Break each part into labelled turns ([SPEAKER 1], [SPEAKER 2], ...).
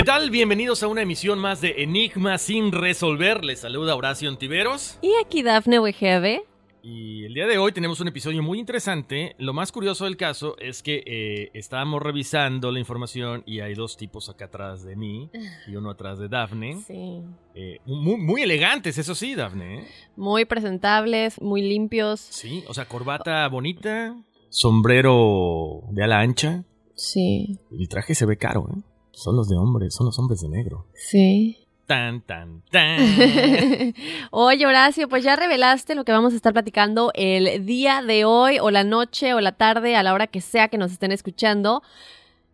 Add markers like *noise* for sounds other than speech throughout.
[SPEAKER 1] ¿Qué tal? Bienvenidos a una emisión más de Enigma sin resolver. Les saluda Horacio Antiveros.
[SPEAKER 2] Y aquí Dafne WGB.
[SPEAKER 1] Y el día de hoy tenemos un episodio muy interesante. Lo más curioso del caso es que eh, estábamos revisando la información y hay dos tipos acá atrás de mí y uno atrás de Dafne. *laughs*
[SPEAKER 2] Sí.
[SPEAKER 1] Eh, muy, muy elegantes, eso sí, Dafne. ¿eh?
[SPEAKER 2] Muy presentables, muy limpios.
[SPEAKER 1] Sí, o sea, corbata bonita, sombrero de ala ancha.
[SPEAKER 2] Sí.
[SPEAKER 1] El traje se ve caro, ¿eh? Son los de hombres, son los hombres de negro.
[SPEAKER 2] Sí.
[SPEAKER 1] Tan, tan, *laughs* tan.
[SPEAKER 2] Oye, Horacio, pues ya revelaste lo que vamos a estar platicando el día de hoy, o la noche, o la tarde, a la hora que sea que nos estén escuchando.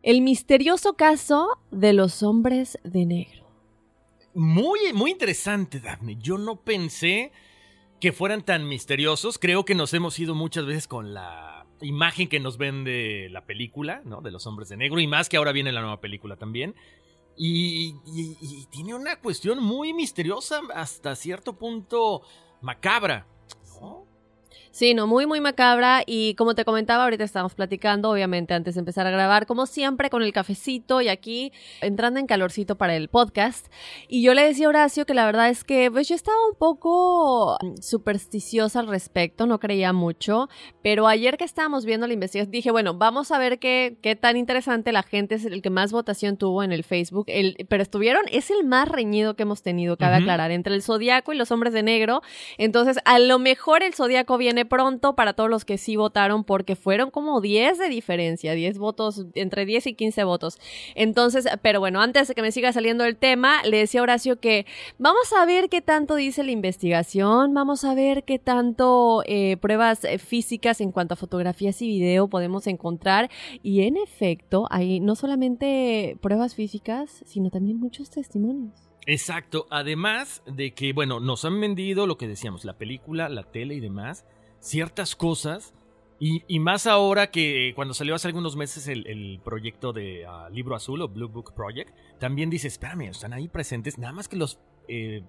[SPEAKER 2] El misterioso caso de los hombres de negro.
[SPEAKER 1] Muy, muy interesante, Daphne. Yo no pensé que fueran tan misteriosos. Creo que nos hemos ido muchas veces con la imagen que nos vende la película, ¿no? De los hombres de negro. Y más que ahora viene la nueva película también. Y, tiene una cuestión muy misteriosa, hasta cierto punto macabra.
[SPEAKER 2] Sí, no, muy, muy macabra. Y como te comentaba, ahorita estamos platicando, obviamente, antes de empezar a grabar, como siempre, con el cafecito y aquí entrando en calorcito para el podcast. Y yo le decía a Horacio que la verdad es que, pues yo estaba un poco supersticiosa al respecto, no creía mucho. Pero ayer que estábamos viendo la investigación, dije, bueno, vamos a ver qué, qué tan interesante la gente es el que más votación tuvo en el Facebook. El, pero estuvieron, es el más reñido que hemos tenido, cabe aclarar, entre el zodiaco y los hombres de negro. Entonces, a lo mejor el zodiaco viene pronto para todos los que sí votaron, porque fueron como 10 de diferencia, 10 votos, entre 10 y 15 votos. Entonces, pero bueno, antes de que me siga saliendo el tema, le decía a Horacio que vamos a ver qué tanto dice la investigación, vamos a ver qué tanto eh, pruebas eh, físicas en cuanto a fotografías y video podemos encontrar. Y en efecto, hay no solamente pruebas físicas, sino también muchos testimonios.
[SPEAKER 1] Exacto. Además de que, bueno, nos han vendido lo que decíamos, la película, la tele y demás, ciertas cosas. Y, más ahora que cuando salió hace algunos meses el, proyecto de ah, Libro Azul o Blue Book Project, también dice, espérame, están ahí presentes, nada más que los... eh,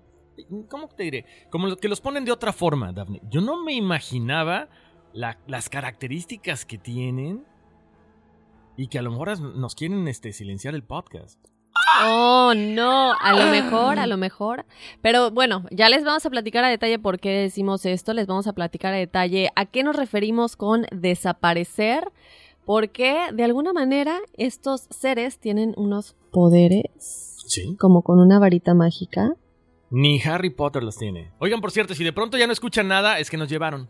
[SPEAKER 1] ¿Cómo te diré? Como que los ponen de otra forma, Daphne. Yo no me imaginaba la- las características que tienen y que a lo mejor nos quieren este, silenciar el podcast.
[SPEAKER 2] Oh, no, a lo mejor, a *gasps* lo mejor. Pero bueno, ya les vamos a platicar a detalle por qué decimos esto, les vamos a platicar a detalle a qué nos referimos con desaparecer, porque de alguna manera estos seres tienen unos poderes.
[SPEAKER 1] Sí.
[SPEAKER 2] Como con una varita mágica.
[SPEAKER 1] Ni Harry Potter los tiene. Oigan, por cierto, si de pronto ya no escuchan nada, es que nos llevaron.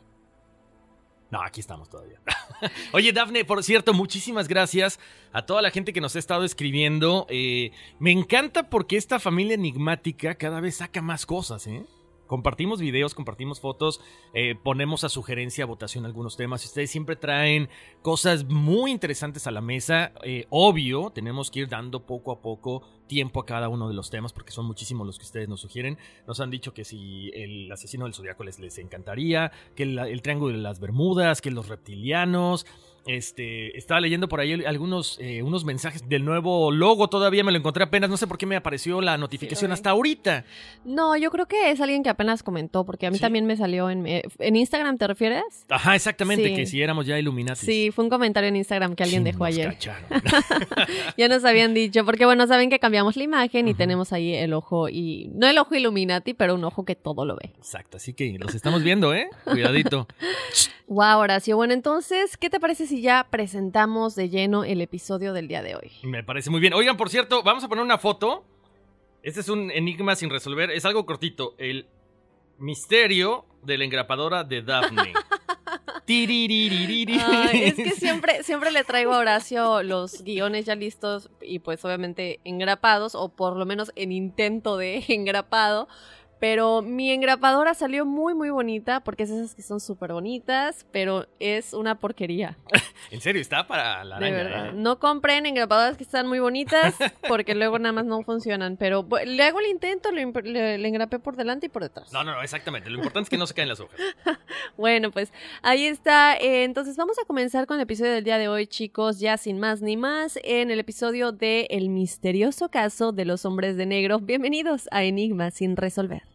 [SPEAKER 1] No, aquí estamos todavía. *laughs* Oye, Dafne, por cierto, muchísimas gracias a toda la gente que nos ha estado escribiendo. Eh, me encanta porque esta familia enigmática cada vez saca más cosas, ¿eh? Compartimos videos, compartimos fotos, eh, ponemos a sugerencia, a votación algunos temas. Ustedes siempre traen cosas muy interesantes a la mesa. Eh, obvio, tenemos que ir dando poco a poco tiempo a cada uno de los temas porque son muchísimos los que ustedes nos sugieren. Nos han dicho que si el asesino del zodiaco les, les encantaría, que el triángulo de las Bermudas, que los reptilianos. Este, estaba leyendo por ahí algunos eh, unos mensajes del nuevo logo, todavía me lo encontré apenas, no sé por qué me apareció la notificación hasta ahorita.
[SPEAKER 2] No, yo creo que es alguien que apenas comentó, porque a mí también me salió en, eh, en Instagram, ¿te refieres?
[SPEAKER 1] Ajá, exactamente, que si éramos ya Illuminati.
[SPEAKER 2] Sí, fue un comentario en Instagram que alguien dejó ayer. *laughs* ya nos habían dicho, porque bueno, saben que cambiamos la imagen y tenemos ahí el ojo y no el ojo Illuminati, pero un ojo que todo lo ve.
[SPEAKER 1] Exacto, así que los estamos viendo, ¿eh? Cuidadito. *laughs*
[SPEAKER 2] wow, Horacio. Bueno, entonces, ¿qué te parece si ya presentamos de lleno el episodio del día de hoy.
[SPEAKER 1] Me parece muy bien. Oigan, por cierto, vamos a poner una foto. Este es un enigma sin resolver. Es algo cortito. El misterio de la engrapadora de Daphne. *laughs*
[SPEAKER 2] es que *laughs* siempre, siempre le traigo a Horacio los guiones ya listos y pues obviamente engrapados o por lo menos en intento de *laughs* engrapado pero mi engrapadora salió muy, muy bonita, porque es esas que son súper bonitas, pero es una porquería. *laughs*
[SPEAKER 1] en serio, está para la araña. De verdad. ¿eh?
[SPEAKER 2] No compren engrapadoras que están muy bonitas, porque luego nada más no funcionan. Pero le hago el intento, le, le, engrapé por delante y por detrás.
[SPEAKER 1] No, no, no, exactamente. Lo importante es que no se caen las hojas. *laughs*
[SPEAKER 2] bueno, pues ahí está. Eh, entonces vamos a comenzar con el episodio del día de hoy, chicos, ya sin más ni más, en el episodio de El misterioso caso de los hombres de negro. Bienvenidos a Enigma sin resolver.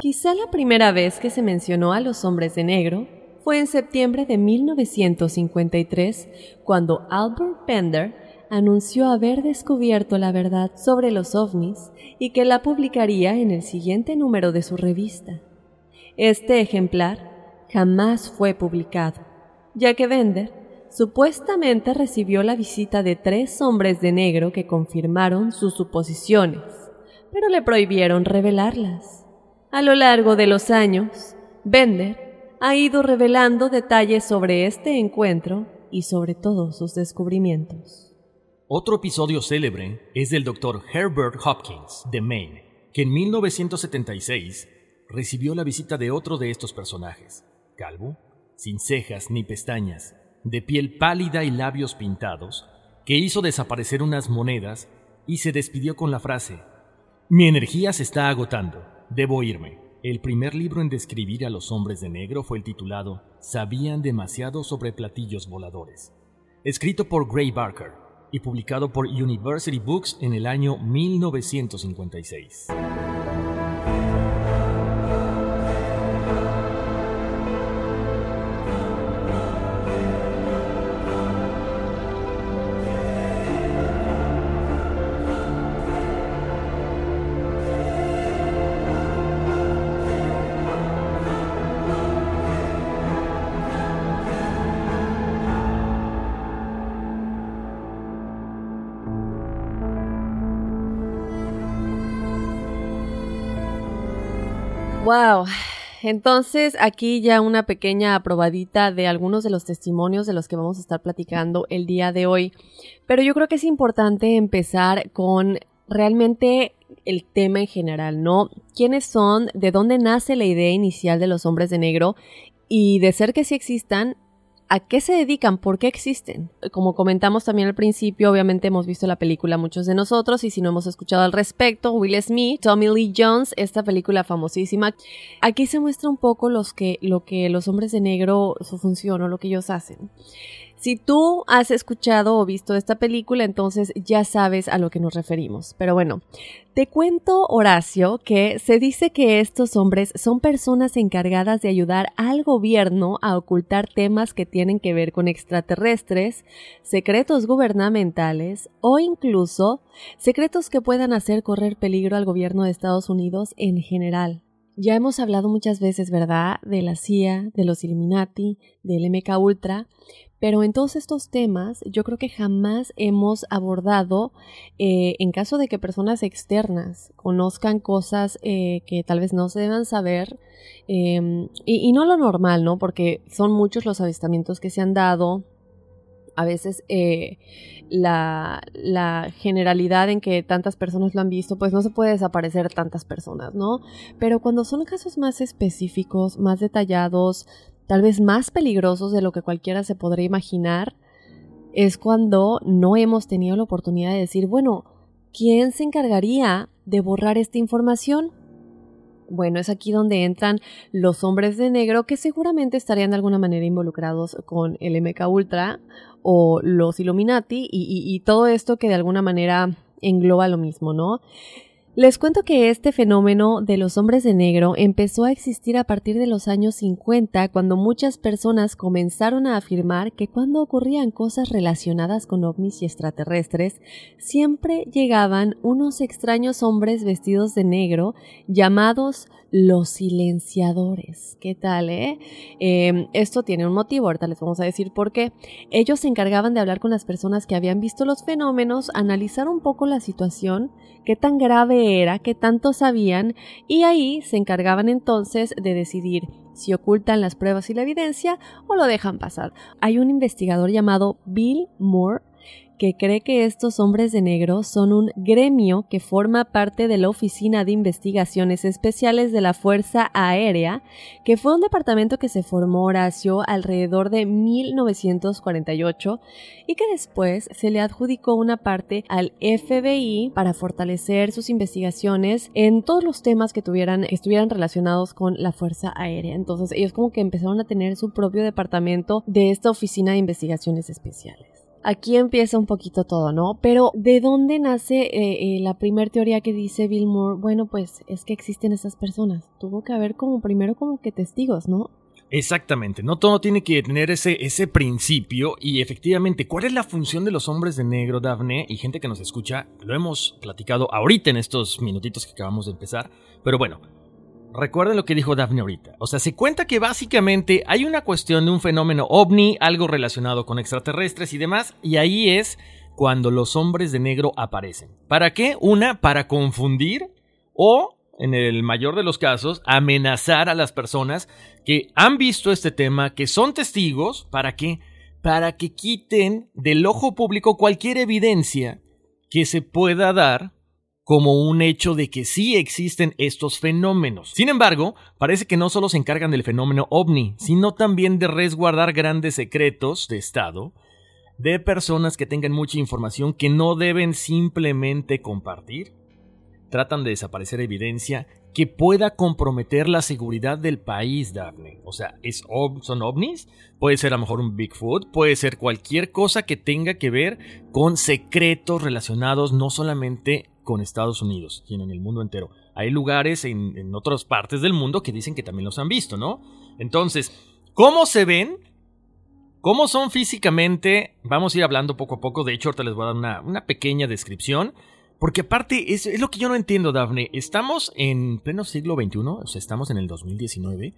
[SPEAKER 2] Quizá la primera vez que se mencionó a los hombres de negro fue en septiembre de 1953 cuando Albert Bender anunció haber descubierto la verdad sobre los ovnis y que la publicaría en el siguiente número de su revista. Este ejemplar jamás fue publicado, ya que Bender supuestamente recibió la visita de tres hombres de negro que confirmaron sus suposiciones, pero le prohibieron revelarlas. A lo largo de los años, Bender ha ido revelando detalles sobre este encuentro y sobre todos sus descubrimientos.
[SPEAKER 1] Otro episodio célebre es del Dr. Herbert Hopkins, de Maine, que en 1976 recibió la visita de otro de estos personajes, calvo, sin cejas ni pestañas, de piel pálida y labios pintados, que hizo desaparecer unas monedas y se despidió con la frase, Mi energía se está agotando, debo irme. El primer libro en describir a los hombres de negro fue el titulado Sabían demasiado sobre platillos voladores, escrito por Gray Barker y publicado por University Books en el año 1956.
[SPEAKER 2] Entonces, aquí ya una pequeña aprobadita de algunos de los testimonios de los que vamos a estar platicando el día de hoy. Pero yo creo que es importante empezar con realmente el tema en general, ¿no? ¿Quiénes son? ¿De dónde nace la idea inicial de los hombres de negro? Y de ser que sí existan, ¿A qué se dedican? ¿Por qué existen? Como comentamos también al principio, obviamente hemos visto la película muchos de nosotros y si no hemos escuchado al respecto, Will Smith, Tommy Lee Jones, esta película famosísima. Aquí se muestra un poco los que, lo que los hombres de negro, su función o lo que ellos hacen. Si tú has escuchado o visto esta película, entonces ya sabes a lo que nos referimos. Pero bueno, te cuento, Horacio, que se dice que estos hombres son personas encargadas de ayudar al gobierno a ocultar temas que tienen que ver con extraterrestres, secretos gubernamentales o incluso secretos que puedan hacer correr peligro al gobierno de Estados Unidos en general. Ya hemos hablado muchas veces, ¿verdad?, de la CIA, de los Illuminati, del MK Ultra, pero en todos estos temas yo creo que jamás hemos abordado, eh, en caso de que personas externas conozcan cosas eh, que tal vez no se deban saber, em, y, no lo normal, ¿no? Porque son muchos los avistamientos que se han dado. A veces eh, la, la, generalidad en que tantas personas lo han visto, pues no se puede desaparecer tantas personas, ¿no? Pero cuando son casos más específicos, más detallados, tal vez más peligrosos de lo que cualquiera se podría imaginar, es cuando no hemos tenido la oportunidad de decir, bueno, ¿quién se encargaría de borrar esta información? Bueno, es aquí donde entran los hombres de negro que seguramente estarían de alguna manera involucrados con el MK Ultra o los Illuminati y, y todo esto que de alguna manera engloba lo mismo, ¿no? Les cuento que este fenómeno de los hombres de negro empezó a existir a partir de los años 50 cuando muchas personas comenzaron a afirmar que cuando ocurrían cosas relacionadas con ovnis y extraterrestres, siempre llegaban unos extraños hombres vestidos de negro llamados los silenciadores. ¿Qué tal, eh? Em, esto tiene un motivo, ahorita les vamos a decir por qué. Ellos se encargaban de hablar con las personas que habían visto los fenómenos, analizar un poco la situación, qué tan grave era, qué tanto sabían, y ahí se encargaban entonces de decidir si ocultan las pruebas y la evidencia o lo dejan pasar. Hay un investigador llamado Bill Moore que cree que estos hombres de negro son un gremio que forma parte de la Oficina de Investigaciones Especiales de la Fuerza Aérea, que fue un departamento que se formó Horacio alrededor de 1948 y que después se le adjudicó una parte al FBI para fortalecer sus investigaciones en todos los temas que tuvieran estuvieran relacionados con la Fuerza Aérea. Entonces ellos como que empezaron a tener su propio departamento de esta Oficina de Investigaciones Especiales aquí empieza un poquito todo, ¿no? Pero ¿de dónde nace eh, eh, la primera teoría que dice Bill Moore? Bueno, pues es que existen esas personas. Tuvo que haber como primero como que testigos, ¿no?
[SPEAKER 1] Exactamente, no todo tiene que tener ese, ese principio y efectivamente, ¿cuál es la función de los hombres de negro, Daphne? Y gente que nos escucha, lo hemos platicado ahorita en estos minutitos que acabamos de empezar, pero bueno, Recuerden lo que dijo Daphne ahorita. O sea, se cuenta que básicamente hay una cuestión de un fenómeno ovni, algo relacionado con extraterrestres y demás, y ahí es cuando los hombres de negro aparecen. ¿Para qué? Una, para confundir o, en el mayor de los casos, amenazar a las personas que han visto este tema, que son testigos, ¿para qué? Para que quiten del ojo público cualquier evidencia que se pueda dar como un hecho de que sí existen estos fenómenos. Sin embargo, parece que no solo se encargan del fenómeno ovni, sino también de resguardar grandes secretos de Estado de personas que tengan mucha información que no deben simplemente compartir. Tratan de desaparecer evidencia que pueda comprometer la seguridad del país, Daphne. O sea, ¿es ¿son ovnis? Puede ser a lo mejor un Bigfoot, puede ser cualquier cosa que tenga que ver con secretos relacionados no solamente con Estados Unidos, sino en el mundo entero. Hay lugares en, otras partes del mundo que dicen que también los han visto, ¿no? Entonces, ¿cómo se ven? ¿Cómo son físicamente? Vamos a ir hablando poco a poco. De hecho, ahorita les voy a dar una, pequeña descripción. Porque aparte, es, es, lo que yo no entiendo, Dafne. Estamos en pleno siglo XXI, o sea, estamos en el 2019,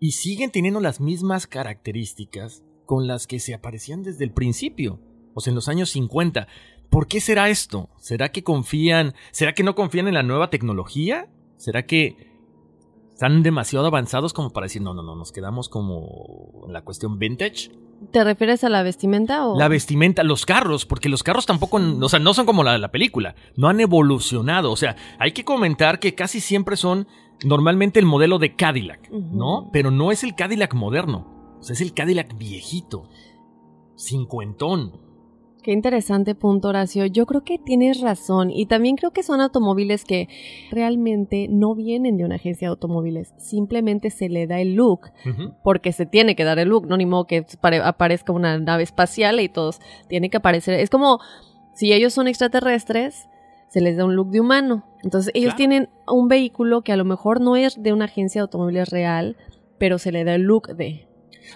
[SPEAKER 1] y siguen teniendo las mismas características con las que se aparecían desde el principio, o sea, en los años 50. ¿Por qué será esto? ¿Será que confían, será que no confían en la nueva tecnología? ¿Será que están demasiado avanzados como para decir, no, no, no, nos quedamos como en la cuestión vintage?
[SPEAKER 2] ¿Te refieres a la vestimenta o...?
[SPEAKER 1] La vestimenta, los carros, porque los carros tampoco, o sea, no son como la de la película, no han evolucionado, o sea, hay que comentar que casi siempre son normalmente el modelo de Cadillac, ¿no? Pero no es el Cadillac moderno. O sea, es el Cadillac viejito. Cincuentón.
[SPEAKER 2] Qué interesante punto, Horacio. Yo creo que tienes razón y también creo que son automóviles que realmente no vienen de una agencia de automóviles. Simplemente se le da el look porque se tiene que dar el look, no ni modo que pare- aparezca una nave espacial y todos tiene que aparecer. Es como si ellos son extraterrestres, se les da un look de humano. Entonces ellos
[SPEAKER 1] Claro.
[SPEAKER 2] tienen un vehículo que a lo mejor no es de una agencia de automóviles real, pero se le da el look de.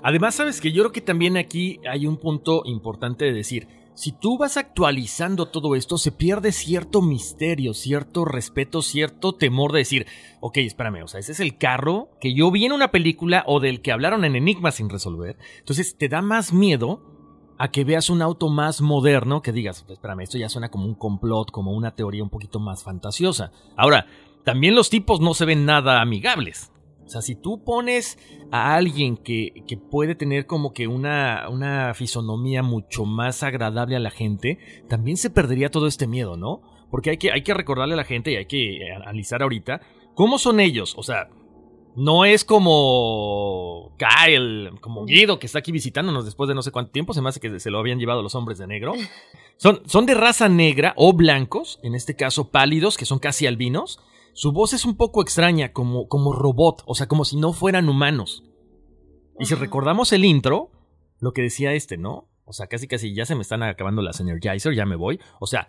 [SPEAKER 1] Además, sabes que yo creo que también aquí hay un punto importante de decir. Si tú vas actualizando todo esto, se pierde cierto misterio, cierto respeto, cierto temor de decir, ok, espérame, o sea, ese es el carro que yo vi en una película o del que hablaron en Enigma sin resolver. Entonces te da más miedo a que veas un auto más moderno que digas, espérame, esto ya suena como un complot, como una teoría un poquito más fantasiosa. Ahora, también los tipos no se ven nada amigables. O sea, si tú pones a alguien que, que puede tener como que una, una fisonomía mucho más agradable a la gente, también se perdería todo este miedo, ¿no? Porque hay que, hay que recordarle a la gente y hay que analizar ahorita cómo son ellos. O sea, no es como Kyle, como Guido, que está aquí visitándonos después de no sé cuánto tiempo. Se me hace que se lo habían llevado los hombres de negro. *laughs* Son, son de raza negra o blancos, en este caso pálidos, que son casi albinos. Su voz es un poco extraña, como, como robot, o sea, como si no fueran humanos. Y si recordamos el intro, lo que decía este, ¿no? O sea, casi casi ya se me están acabando las Energizer, ya me voy. O sea,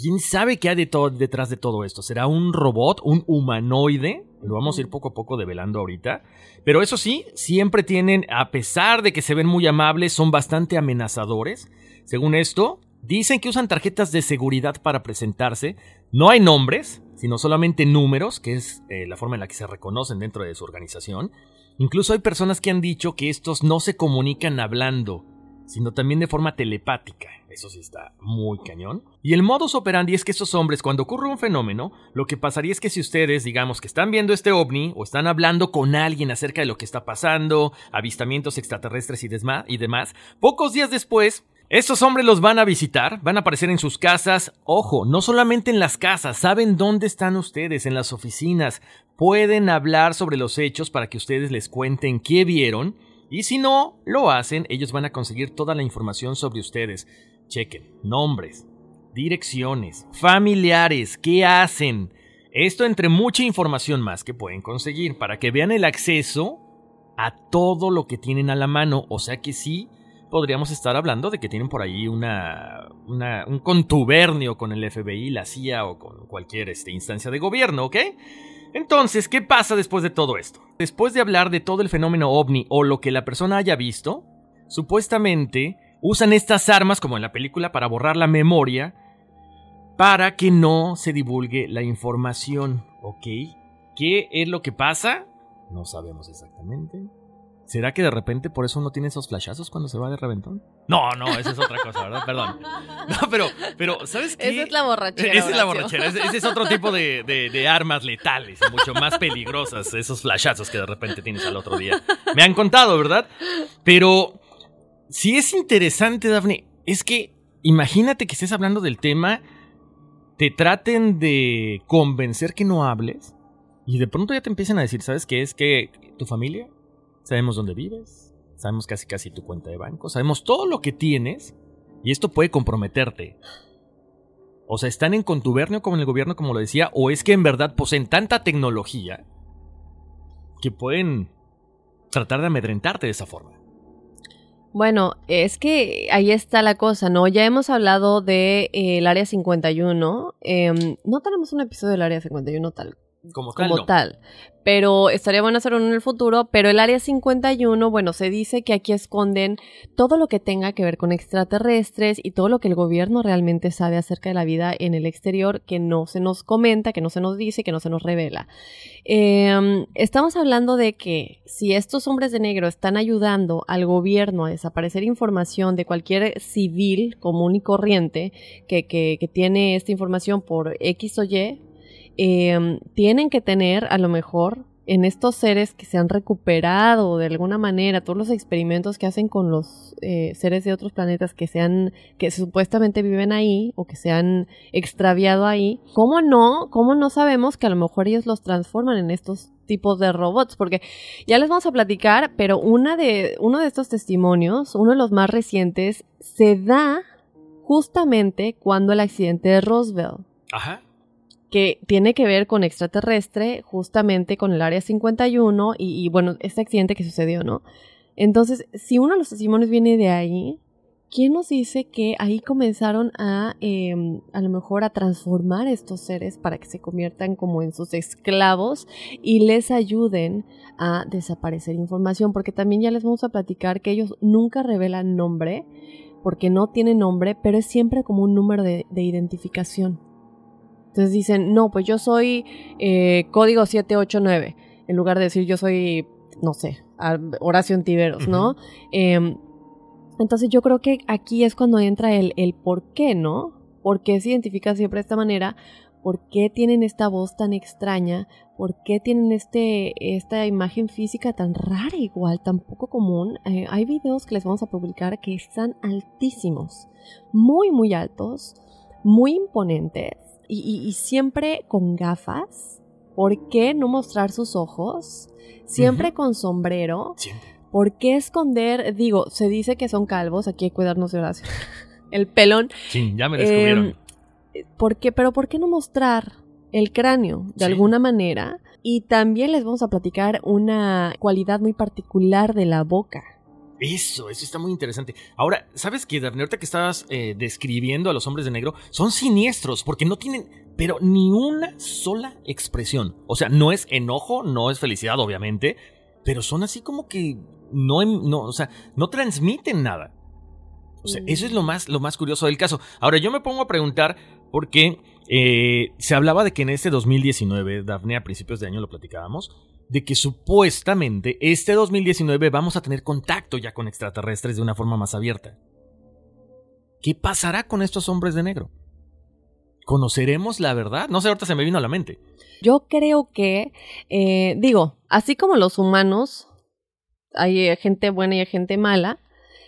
[SPEAKER 1] ¿quién sabe qué hay de todo, detrás de todo esto? ¿Será un robot, un humanoide? Lo vamos a ir poco a poco develando ahorita. Pero eso sí, siempre tienen, a pesar de que se ven muy amables, son bastante amenazadores. Según esto, dicen que usan tarjetas de seguridad para presentarse. No hay nombres, sino solamente números, que es eh, la forma en la que se reconocen dentro de su organización. Incluso hay personas que han dicho que estos no se comunican hablando, sino también de forma telepática. Eso sí está muy cañón. Y el modus operandi es que estos hombres, cuando ocurre un fenómeno, lo que pasaría es que si ustedes, digamos que están viendo este ovni o están hablando con alguien acerca de lo que está pasando, avistamientos extraterrestres y, y demás, pocos días después, estos hombres los van a visitar, van a aparecer en sus casas. Ojo, no solamente en las casas, saben dónde están ustedes, en las oficinas. Pueden hablar sobre los hechos para que ustedes les cuenten qué vieron. Y si no lo hacen, ellos van a conseguir toda la información sobre ustedes. Chequen nombres, direcciones, familiares, qué hacen. Esto entre mucha información más que pueden conseguir para que vean el acceso a todo lo que tienen a la mano. O sea que sí, podríamos estar hablando de que tienen por ahí una, un contubernio con el FBI, la CIA o con cualquier este, instancia de gobierno, ¿ok? Entonces, ¿qué pasa después de todo esto? Después de hablar de todo el fenómeno ovni o lo que la persona haya visto, supuestamente usan estas armas como en la película para borrar la memoria para que no se divulgue la información, ¿ok? ¿Qué es lo que pasa? No sabemos exactamente. ¿Será que de repente por eso uno tiene esos flashazos cuando se va de reventón? No, no, esa es otra cosa, ¿verdad? Perdón. *laughs* No, pero, pero ¿sabes qué?
[SPEAKER 2] Esa es la borrachera.
[SPEAKER 1] Esa es la borrachera. Ese, ese es otro tipo de, de- de armas letales mucho más peligrosas. Esos flashazos que de repente tienes al otro día. Me han contado, ¿verdad? Pero si es interesante, Dafne, es que imagínate que estés hablando del tema, te traten de convencer que no hables y de pronto ya te empiezan a decir, ¿sabes qué? Es que tu familia, sabemos dónde vives, sabemos casi casi tu cuenta de banco, sabemos todo lo que tienes y esto puede comprometerte. O sea, están en contubernio con el gobierno, como lo decía, o es que en verdad poseen tanta tecnología que pueden tratar de amedrentarte de esa forma.
[SPEAKER 2] Bueno, es que ahí está la cosa, ¿no? Ya hemos hablado del de, el Área 51. em, no tenemos un episodio del Área 51 tal
[SPEAKER 1] Como tal,
[SPEAKER 2] como
[SPEAKER 1] no.
[SPEAKER 2] tal. Pero estaría bueno hacer uno en el futuro. Pero el área 51, bueno, se dice que aquí esconden todo lo que tenga que ver con extraterrestres y todo lo que el gobierno realmente sabe acerca de la vida en el exterior que no se nos comenta, que no se nos dice, que no se nos revela. Eh, estamos hablando de que si estos hombres de negro están ayudando al gobierno a desaparecer información de cualquier civil común y corriente que, que, que tiene esta información por X o Y, eh, tienen que tener a lo mejor en estos seres que se han recuperado de alguna manera, todos los experimentos que hacen con los eh, seres de otros planetas que sean, que supuestamente viven ahí o que se han extraviado ahí, ¿cómo no? ¿Cómo no sabemos que a lo mejor ellos los transforman en estos tipos de robots, porque ya les vamos a platicar, pero una de, uno de estos testimonios, uno de los más recientes, se da justamente cuando el accidente de Roswell.
[SPEAKER 1] Ajá.
[SPEAKER 2] Que tiene que ver con extraterrestre, justamente con el área 51 y, y bueno, este accidente que sucedió, ¿no? Entonces, si uno de los testimonios viene de ahí, ¿quién nos dice que ahí comenzaron a, eh, a lo mejor, a transformar estos seres para que se conviertan como en sus esclavos y les ayuden a desaparecer información? Porque también ya les vamos a platicar que ellos nunca revelan nombre, porque no tienen nombre, pero es siempre como un número de, de identificación. Entonces dicen, no, pues yo soy eh, código 789, en lugar de decir yo soy, no sé, Horacio Antiveros, ¿no? Uh -huh. eh, entonces yo creo que aquí es cuando entra el, el por qué, ¿no? ¿Por qué se identifica siempre de esta manera? ¿Por qué tienen esta voz tan extraña? ¿Por qué tienen este, esta imagen física tan rara igual, tan poco común? Eh, hay videos que les vamos a publicar que están altísimos, muy, muy altos, muy imponentes y, y, y siempre con gafas. ¿Por qué no mostrar sus ojos? Siempre uh -huh. con sombrero.
[SPEAKER 1] Siempre.
[SPEAKER 2] ¿Por qué esconder? Digo, se dice que son calvos, aquí hay que cuidarnos de Horacio. *laughs* el pelón.
[SPEAKER 1] Sí, ya me descubrieron.
[SPEAKER 2] Eh, ¿por qué? Pero ¿por qué no mostrar el cráneo de sí. alguna manera? Y también les vamos a platicar una cualidad muy particular de la boca.
[SPEAKER 1] Eso, eso está muy interesante. Ahora, ¿sabes qué, Daphne? Ahorita que estabas eh, describiendo a los hombres de negro, son siniestros porque no tienen, pero ni una sola expresión. O sea, no es enojo, no es felicidad, obviamente, pero son así como que no, no, o sea, no transmiten nada. O sea, eso es lo más, lo más curioso del caso. Ahora, yo me pongo a preguntar por qué eh, se hablaba de que en este 2019, Daphne, a principios de año lo platicábamos, de que supuestamente este 2019 vamos a tener contacto ya con extraterrestres de una forma más abierta. ¿Qué pasará con estos hombres de negro? ¿Conoceremos la verdad? No sé, ahorita se me vino a la mente.
[SPEAKER 2] Yo creo que, eh, digo, así como los humanos, hay gente buena y hay gente mala,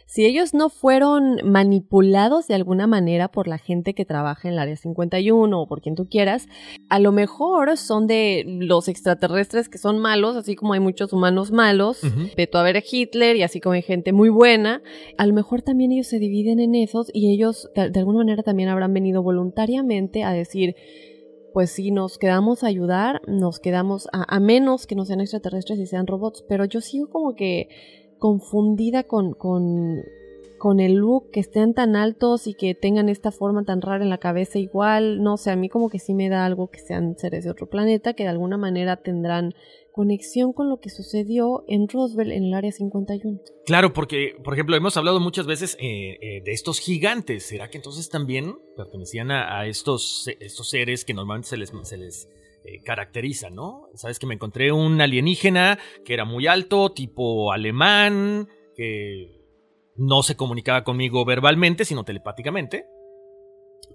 [SPEAKER 2] si ellos no fueron manipulados de alguna manera por la gente que trabaja en el área 51 o por quien tú quieras, a lo mejor son de los extraterrestres que son malos, así como hay muchos humanos malos, uh -huh. Beto a ver Hitler y así como hay gente muy buena, a lo mejor también ellos se dividen en esos y ellos de, de alguna manera también habrán venido voluntariamente a decir, pues si nos quedamos a ayudar, nos quedamos a, a, menos que no sean extraterrestres y sean robots, pero yo sigo como que confundida con, con, con el look, que estén tan altos y que tengan esta forma tan rara en la cabeza igual, no sé, a mí como que sí me da algo que sean seres de otro planeta, que de alguna manera tendrán conexión con lo que sucedió en Roswell en el área 51.
[SPEAKER 1] Claro, porque, por ejemplo, hemos hablado muchas veces eh, eh, de estos gigantes. ¿Será que entonces también pertenecían a, estos, estos seres que normalmente se les eh, caracteriza, ¿no? Sabes que me encontré un alienígena que era muy alto, tipo alemán, que no se comunicaba conmigo verbalmente, sino telepáticamente.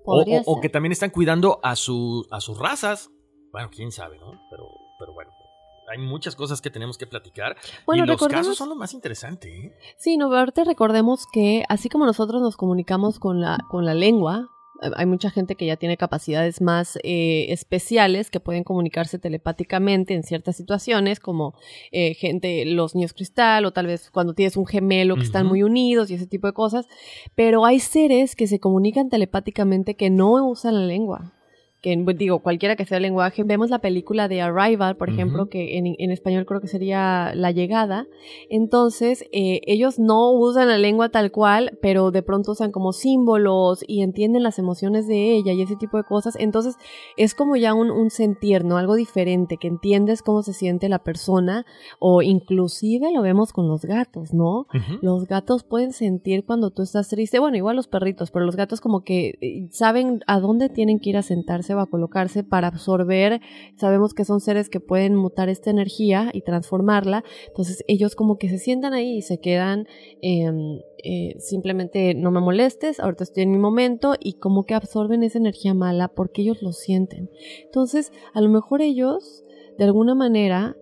[SPEAKER 1] O, o, o, que también están cuidando a, su, a sus razas. Bueno, quién sabe, ¿no? Pero, pero bueno. Hay muchas cosas que tenemos que platicar. Bueno, y los casos son lo más interesante. ¿eh?
[SPEAKER 2] Sí, no, ahorita recordemos que así como nosotros nos comunicamos con la, con la lengua, hay mucha gente que ya tiene capacidades más eh, especiales que pueden comunicarse telepáticamente en ciertas situaciones, como eh, gente, los niños cristal, o tal vez cuando tienes un gemelo que uh -huh. están muy unidos y ese tipo de cosas. Pero hay seres que se comunican telepáticamente que no usan la lengua que digo, cualquiera que sea el lenguaje, vemos la película de Arrival, por uh -huh. ejemplo, que en, en, español creo que sería La llegada, entonces eh, ellos no usan la lengua tal cual, pero de pronto usan como símbolos y entienden las emociones de ella y ese tipo de cosas, entonces es como ya un, un sentir, ¿no? Algo diferente, que entiendes cómo se siente la persona, o inclusive lo vemos con los gatos, ¿no? Uh -huh. Los gatos pueden sentir cuando tú estás triste, bueno, igual los perritos, pero los gatos como que eh, saben a dónde tienen que ir a sentarse va a colocarse para absorber. Sabemos que son seres que pueden mutar esta energía y transformarla. Entonces ellos como que se sientan ahí y se quedan eh, eh, simplemente no me molestes, ahorita estoy en mi momento y como que absorben esa energía mala porque ellos lo sienten. Entonces a lo mejor ellos de alguna manera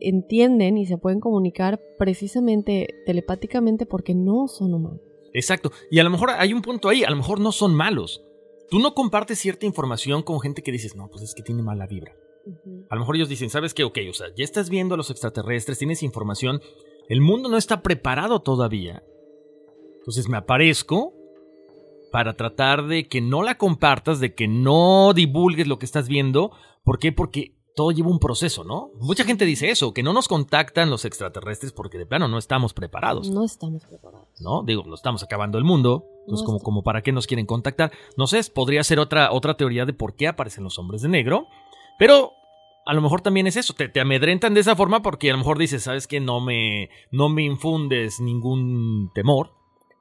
[SPEAKER 2] entienden y se pueden comunicar precisamente telepáticamente porque no son humanos.
[SPEAKER 1] Exacto. Y a lo mejor hay un punto ahí, a lo mejor no son malos Tú no compartes cierta información con gente que dices, no, pues es que tiene mala vibra. A lo mejor ellos dicen, ¿sabes qué? Ok, o sea, ya estás viendo a los extraterrestres, tienes información, el mundo no está preparado todavía. Entonces me aparezco para tratar de que no la compartas, de que no divulgues lo que estás viendo. ¿Por qué? Porque todo lleva un proceso, ¿no? Mucha gente dice eso, que no nos contactan los extraterrestres porque de plano no estamos preparados.
[SPEAKER 2] No estamos preparados.
[SPEAKER 1] ¿No? Digo, no estamos acabando el mundo. Entonces,
[SPEAKER 2] No
[SPEAKER 1] como, como para qué nos quieren contactar. No sé, podría ser otra, otra teoría de por qué aparecen los hombres de negro. Pero a lo mejor también es eso, te, te amedrentan de esa forma porque a lo mejor dices, ¿sabes qué? No me, no me infundes ningún temor,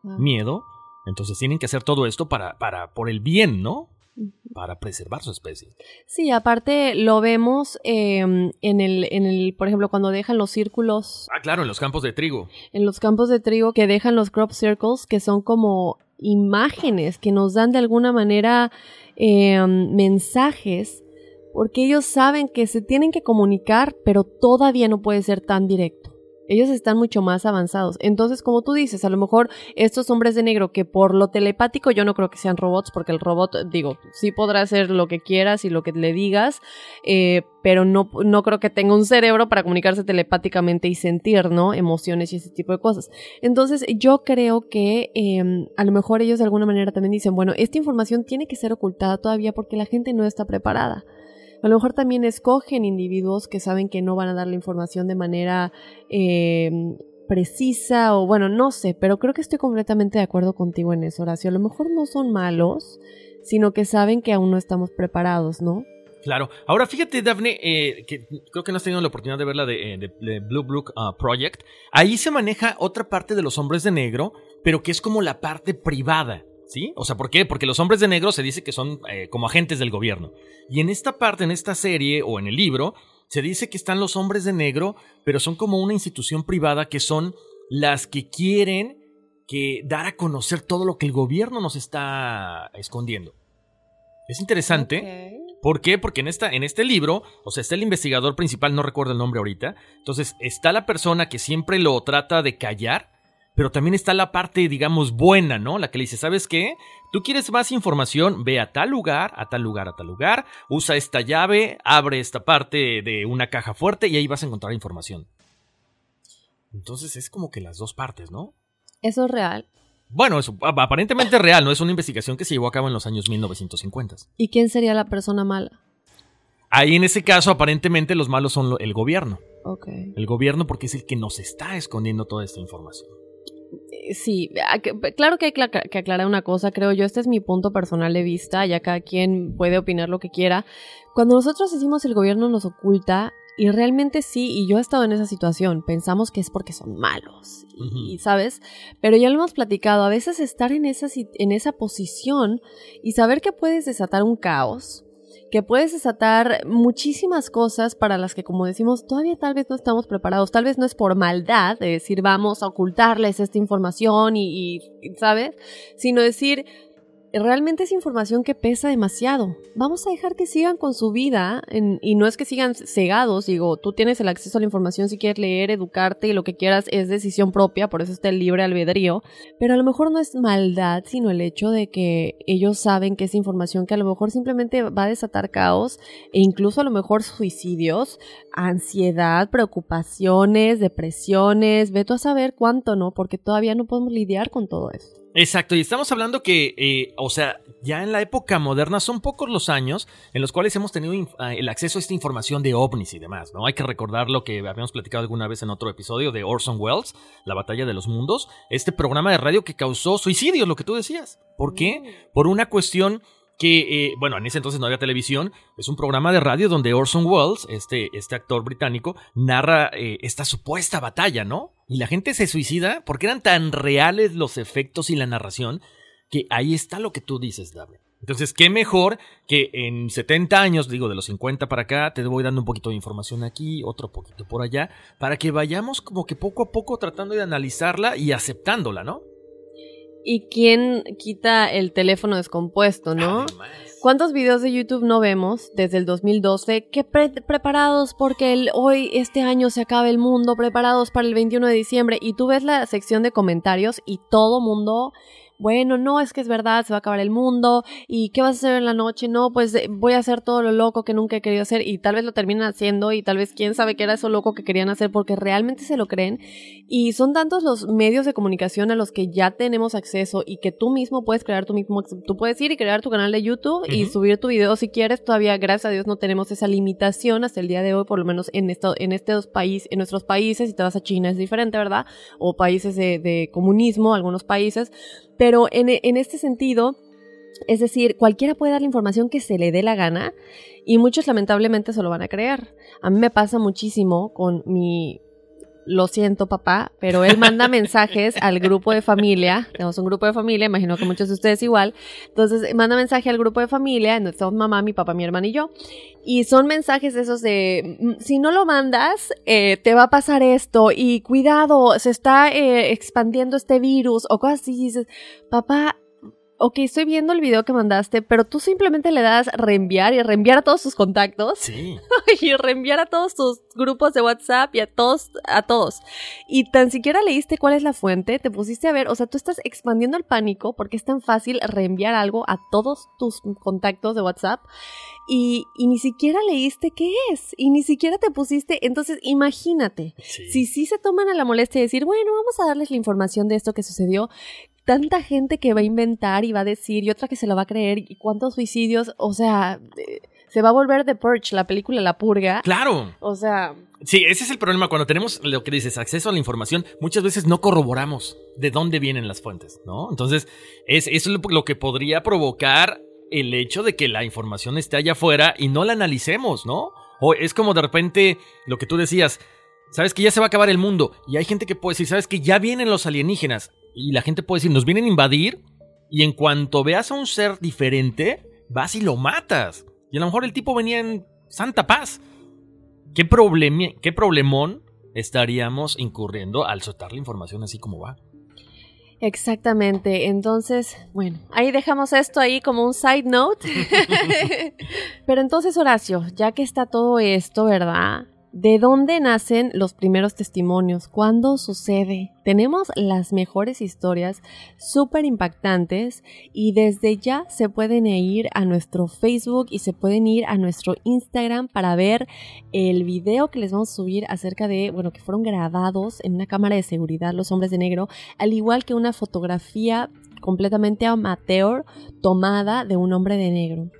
[SPEAKER 2] Ah.
[SPEAKER 1] miedo. Entonces tienen que hacer todo esto para, para, por el bien, ¿no? Para preservar su especie.
[SPEAKER 2] Sí, aparte lo vemos eh, en, el, en el, por ejemplo, cuando dejan los círculos
[SPEAKER 1] Ah, claro, en los campos de trigo.
[SPEAKER 2] en los campos de trigo que dejan los crop circles, que son como imágenes que nos dan de alguna manera eh, mensajes, porque ellos saben que se tienen que comunicar, pero todavía no puede ser tan directo. Ellos están mucho más avanzados. Entonces, como tú dices, a lo mejor estos hombres de negro que por lo telepático yo no creo que sean robots, porque el robot, digo, sí podrá hacer lo que quieras y lo que le digas, eh, pero no, no creo que tenga un cerebro para comunicarse telepáticamente y sentir, ¿no? Emociones y ese tipo de cosas. Entonces, yo creo que eh, a lo mejor ellos de alguna manera también dicen, bueno, esta información tiene que ser ocultada todavía porque la gente no está preparada. A lo mejor también escogen individuos que saben que no van a dar la información de manera eh, precisa o bueno, no sé, pero creo que estoy completamente de acuerdo contigo en eso, Horacio. A lo mejor no son malos, sino que saben que aún no estamos preparados, ¿no?
[SPEAKER 1] Claro. Ahora fíjate, Daphne, eh, que creo que no has tenido la oportunidad de ver la de, eh, de- de Blue Book uh, Project. Ahí se maneja otra parte de los hombres de negro, pero que es como la parte privada. ¿Sí? O sea, ¿por qué? Porque los hombres de negro se dice que son eh, como agentes del gobierno. Y en esta parte, en esta serie o en el libro, se dice que están los hombres de negro, pero son como una institución privada que son las que quieren que dar a conocer todo lo que el gobierno nos está escondiendo. Es interesante. ¿Por qué? Porque en, esta, en este libro, o sea, está el investigador principal, no recuerdo el nombre ahorita. Entonces, está la persona que siempre lo trata de callar, pero también está la parte, digamos, buena, ¿no? La que le dice, ¿sabes qué? Tú quieres más información, ve a tal lugar, a tal lugar, a tal lugar, usa esta llave, abre esta parte de una caja fuerte y ahí vas a encontrar información. Entonces es como que las dos partes, ¿no?
[SPEAKER 2] Eso es real.
[SPEAKER 1] Bueno, es aparentemente real, no es una investigación que se llevó a cabo en los años 1950.
[SPEAKER 2] ¿Y quién sería la persona mala?
[SPEAKER 1] Ahí en ese caso, aparentemente los malos son el gobierno.
[SPEAKER 2] Ok.
[SPEAKER 1] El gobierno porque es el que nos está escondiendo toda esta información.
[SPEAKER 2] Eh, Sí, claro que hay que aclarar una cosa, creo yo, este es mi punto personal de vista, ya cada quien puede opinar lo que quiera. Cuando nosotros decimos el gobierno nos oculta, y realmente sí, y yo he estado en esa situación, pensamos que es porque son malos, y, ¿sabes? Pero ya lo hemos platicado, a veces estar en esa, en esa posición y saber que puedes desatar un caos, que puedes desatar muchísimas cosas para las que, como decimos, todavía tal vez no estamos preparados. Tal vez no es por maldad de decir vamos a ocultarles esta información y, y, ¿sabes? Sino decir, realmente es información que pesa demasiado. Vamos a dejar que sigan con su vida y no es que sigan cegados. Digo, tú tienes el acceso a la información si quieres leer, educarte y lo que quieras es decisión propia, por eso está el libre albedrío. Pero a lo mejor no es maldad, sino el hecho de que ellos saben que es información que a lo mejor simplemente va a desatar caos e incluso a lo mejor suicidios, ansiedad, preocupaciones, depresiones, ve tú a saber cuánto, ¿no? Porque todavía no podemos lidiar con todo esto.
[SPEAKER 1] Exacto, y estamos hablando que, eh, o sea, ya en la época moderna son pocos los años en los cuales hemos tenido ah, el acceso a esta información de ovnis y demás, ¿no? Hay que recordar lo que habíamos platicado alguna vez en otro episodio de Orson Welles, La Batalla de los Mundos, este programa de radio que causó suicidios, lo que tú decías. ¿Por qué? Por una cuestión que, eh, bueno, en ese entonces no había televisión, es un programa de radio donde Orson Welles, este, este actor británico, narra eh, esta supuesta batalla, ¿no? Y la gente se suicida porque eran tan reales los efectos y la narración que ahí está lo que tú dices, David. Entonces, qué mejor que en 70 años, digo, de los 50 para acá, te voy dando un poquito de información aquí, otro poquito por allá, para que vayamos como que poco a poco tratando de analizarla y aceptándola, ¿no?
[SPEAKER 2] ¿Y quién quita el teléfono descompuesto, no? ¿Cuántos videos de YouTube no vemos desde el 2012 que pre- preparados porque el, hoy, este año se acaba el mundo, preparados para el 21 de diciembre? Y tú ves la sección de comentarios y todo mundo bueno, no, es que es verdad, se va a acabar el mundo, y ¿qué vas a hacer en la noche? No, pues eh, voy a hacer todo lo loco que nunca he querido hacer, y tal vez lo terminan haciendo, y tal vez quién sabe qué era eso loco que querían hacer, porque realmente se lo creen, y son tantos los medios de comunicación a los que ya tenemos acceso, y que tú mismo puedes crear tu mismo, tú puedes ir y crear tu canal de YouTube y subir tu video si quieres, todavía, gracias a Dios, no tenemos esa limitación hasta el día de hoy, por lo menos en, esto, en estos países, en nuestros países, si te vas a China es diferente, ¿verdad? O países de, de comunismo, algunos países, pero en, en este sentido, es decir, cualquiera puede dar la información que se le dé la gana y muchos lamentablemente se lo van a creer. A mí me pasa muchísimo con mi... Lo siento, papá, pero él manda *laughs* mensajes al grupo de familia. Tenemos un grupo de familia, imagino que muchos de ustedes igual. Entonces, manda mensaje al grupo de familia, en donde estamos mamá, mi papá, mi hermano y yo. Y son mensajes esos de, mm, si no lo mandas, eh, te va a pasar esto, y cuidado, se está eh, expandiendo este virus, o cosas así. Y dices, papá, ok, estoy viendo el video que mandaste, pero tú simplemente le das reenviar y reenviar a todos tus contactos
[SPEAKER 1] Sí. *laughs*
[SPEAKER 2] y reenviar a todos tus grupos de WhatsApp y a todos, a todos. Y tan siquiera leíste cuál es la fuente, te pusiste a ver, o sea, tú estás expandiendo el pánico porque es tan fácil reenviar algo a todos tus contactos de WhatsApp y, y ni siquiera leíste qué es y ni siquiera te pusiste, entonces imagínate,
[SPEAKER 1] Sí.
[SPEAKER 2] si sí se toman a la molestia de decir, bueno, vamos a darles la información de esto que sucedió, tanta gente que va a inventar y va a decir y otra que se lo va a creer y cuántos suicidios, o sea, eh, se va a volver The Purge, la película La Purga.
[SPEAKER 1] Claro.
[SPEAKER 2] O sea,
[SPEAKER 1] Sí, ese es el problema. Cuando tenemos lo que dices, acceso a la información, muchas veces no corroboramos de dónde vienen las fuentes, ¿no? Entonces, es, eso es lo- lo que podría provocar el hecho de que la información esté allá afuera y no la analicemos, ¿no? O es como de repente lo que tú decías, sabes que ya se va a acabar el mundo y hay gente que puede decir, sabes que ya vienen los alienígenas y la gente puede decir, nos vienen a invadir y en cuanto veas a un ser diferente, vas y lo matas. Y a lo mejor el tipo venía en santa paz. ¿Qué, problemi- qué problemón estaríamos incurriendo al soltar la información así como va?
[SPEAKER 2] exactamente. Entonces, bueno, ahí dejamos esto ahí como un side note. *laughs* *laughs* Pero entonces, Horacio, ya que está todo esto, ¿verdad? ¿De dónde nacen los primeros testimonios? ¿Cuándo sucede? Tenemos las mejores historias súper impactantes y desde ya se pueden ir a nuestro Facebook y se pueden ir a nuestro Instagram para ver el video que les vamos a subir acerca de, bueno, que fueron grabados en una cámara de seguridad los hombres de negro, al igual que una fotografía completamente amateur tomada de un hombre de negro.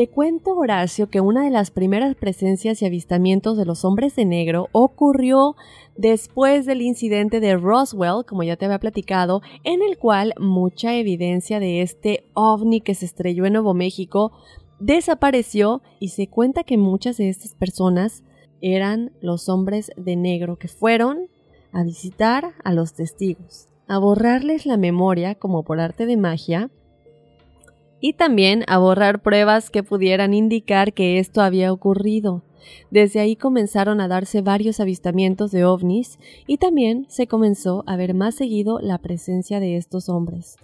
[SPEAKER 2] Te cuento, Horacio, que una de las primeras presencias y avistamientos de los hombres de negro ocurrió después del incidente de Roswell, como ya te había platicado, en el cual mucha evidencia de este ovni que se estrelló en Nuevo México desapareció y se cuenta que muchas de estas personas eran los hombres de negro que fueron a visitar a los testigos, a borrarles la memoria como por arte de magia y también a borrar pruebas que pudieran indicar que esto había ocurrido. Desde ahí comenzaron a darse varios avistamientos de ovnis y también se comenzó a ver más seguido la presencia de estos hombres.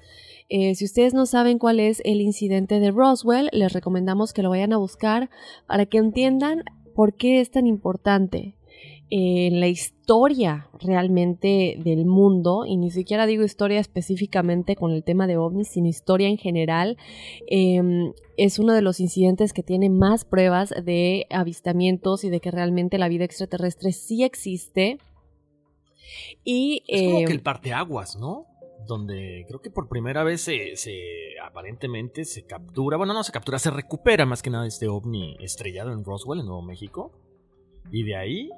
[SPEAKER 2] Eh, si ustedes no saben cuál es el incidente de Roswell, les recomendamos que lo vayan a buscar para que entiendan por qué es tan importante en la historia realmente del mundo, y ni siquiera digo historia específicamente con el tema de ovnis, sino historia en general, eh, es uno de los incidentes que tiene más pruebas de avistamientos y de que realmente la vida extraterrestre sí existe. Y,
[SPEAKER 1] Es como que el parteaguas, ¿no? Donde creo que por primera vez se, se- aparentemente se captura, bueno, no se captura, se recupera más que nada este ovni estrellado en Roswell, en Nuevo México. Y de ahí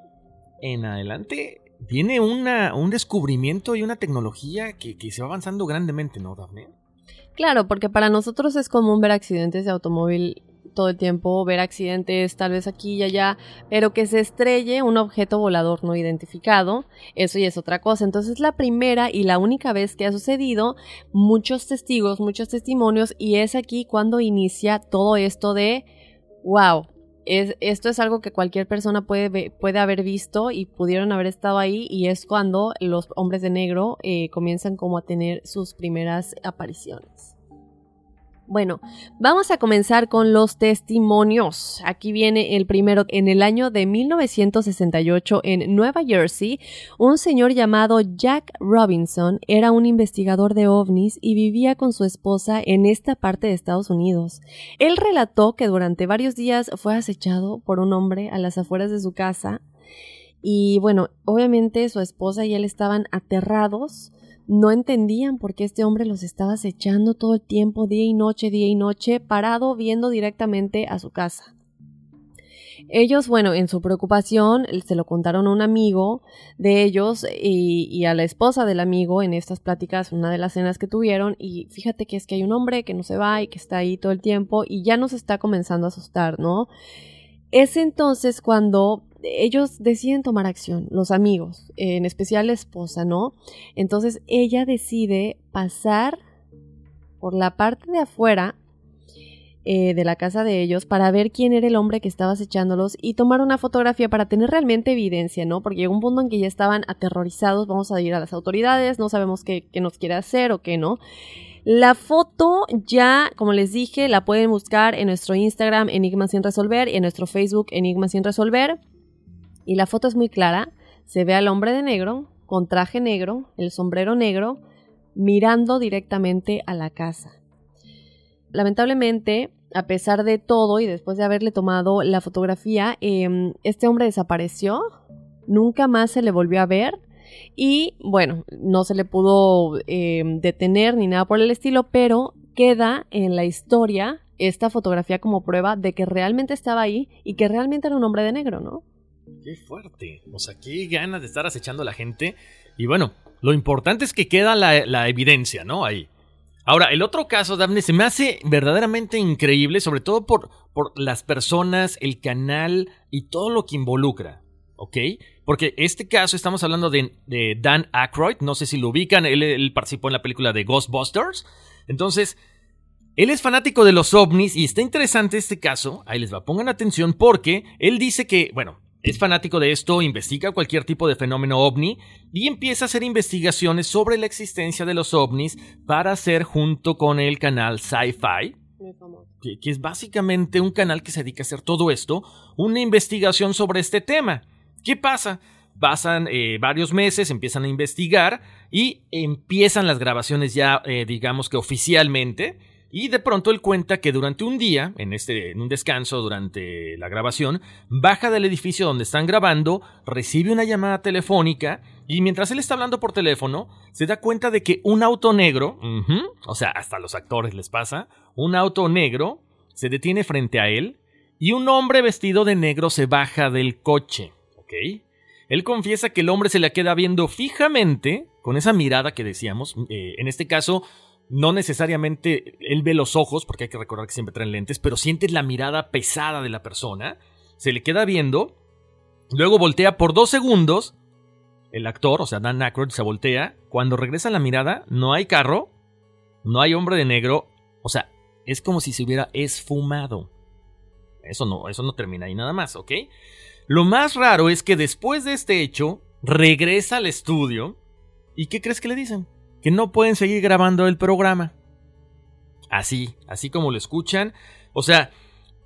[SPEAKER 1] en adelante viene un descubrimiento y una tecnología que, se va avanzando grandemente, ¿no, Daphne?
[SPEAKER 2] Claro, porque para nosotros es común ver accidentes de automóvil todo el tiempo, ver accidentes tal vez aquí y allá, pero que se estrelle un objeto volador no identificado, eso ya es otra cosa. Entonces la primera y la única vez que ha sucedido, muchos testigos, muchos testimonios, y es aquí cuando inicia todo esto de, wow, es, esto es algo que cualquier persona puede, puede haber visto y pudieron haber estado ahí y es cuando los hombres de negro eh, comienzan como a tener sus primeras apariciones. Bueno, vamos a comenzar con los testimonios. Aquí viene el primero. En el año de 1968 en Nueva Jersey, un señor llamado Jack Robinson era un investigador de ovnis y vivía con su esposa en esta parte de Estados Unidos. Él relató que durante varios días fue acechado por un hombre a las afueras de su casa y bueno, obviamente su esposa y él estaban aterrados no entendían por qué este hombre los estaba acechando todo el tiempo, día y noche, día y noche, parado viendo directamente a su casa. Ellos, bueno, en su preocupación, se lo contaron a un amigo de ellos y, a la esposa del amigo en estas pláticas, una de las cenas que tuvieron, y fíjate que es que hay un hombre que no se va y que está ahí todo el tiempo y ya nos está comenzando a asustar, ¿no? Es entonces cuando ellos deciden tomar acción, los amigos, en especial la esposa, ¿no? Entonces ella decide pasar por la parte de afuera eh, de la casa de ellos para ver quién era el hombre que estaba acechándolos y tomar una fotografía para tener realmente evidencia, ¿no? Porque llegó un punto en que ya estaban aterrorizados, vamos a ir a las autoridades, no sabemos qué, qué nos quiere hacer o qué no. La foto ya, como les dije, la pueden buscar en nuestro Instagram Enigma sin resolver y en nuestro Facebook Enigma sin resolver. Y la foto es muy clara. Se ve al hombre de negro, con traje negro, el sombrero negro, mirando directamente a la casa. Lamentablemente, a pesar de todo y después de haberle tomado la fotografía, em, este hombre desapareció, nunca más se le volvió a ver y bueno, no se le pudo em, detener ni nada por el estilo, pero queda en la historia esta fotografía como prueba de que realmente estaba ahí y que realmente era un hombre de negro, ¿no?
[SPEAKER 1] Qué fuerte. O sea, qué ganas de estar acechando a la gente. Y bueno, lo importante es que queda la, evidencia, ¿no? Ahí. Ahora, el otro caso, Daphne, se me hace verdaderamente increíble, sobre todo por, por las personas, el canal y todo lo que involucra, ¿ok? Porque este caso estamos hablando de, Dan Aykroyd, no sé si lo ubican, él, él, participó en la película de Ghostbusters. Entonces, él es fanático de los ovnis y está interesante este caso, ahí les va, pongan atención porque él dice que, bueno, es fanático de esto, investiga cualquier tipo de fenómeno ovni y empieza a hacer investigaciones sobre la existencia de los ovnis para hacer junto con el canal Sci-Fi, que, es básicamente un canal que se dedica a hacer todo esto, una investigación sobre este tema. ¿Qué pasa? Pasan eh, varios meses, empiezan a investigar y empiezan las grabaciones ya, eh, digamos que oficialmente. Y de pronto él cuenta que durante un día, en, este, en un descanso durante la grabación, baja del edificio donde están grabando, recibe una llamada telefónica y mientras él está hablando por teléfono, se da cuenta de que un auto negro, o sea, hasta a los actores les pasa, un auto negro se detiene frente a él y un hombre vestido de negro se baja del coche. Él confiesa que el hombre se le queda viendo fijamente, con esa mirada que decíamos, eh, en este caso no necesariamente él ve los ojos, porque hay que recordar que siempre traen lentes, pero sientes la mirada pesada de la persona, se le queda viendo, luego voltea por dos segundos, el actor, o sea, Dan Aykroyd, se voltea, cuando regresa la mirada, no hay carro, no hay hombre de negro, o sea, es como si se hubiera esfumado. Eso no, eso no termina ahí nada más, ¿ok? Lo más raro es que después de este hecho, regresa al estudio, ¿y qué crees que le dicen? Que no pueden seguir grabando el programa. Así, así como lo escuchan. O sea,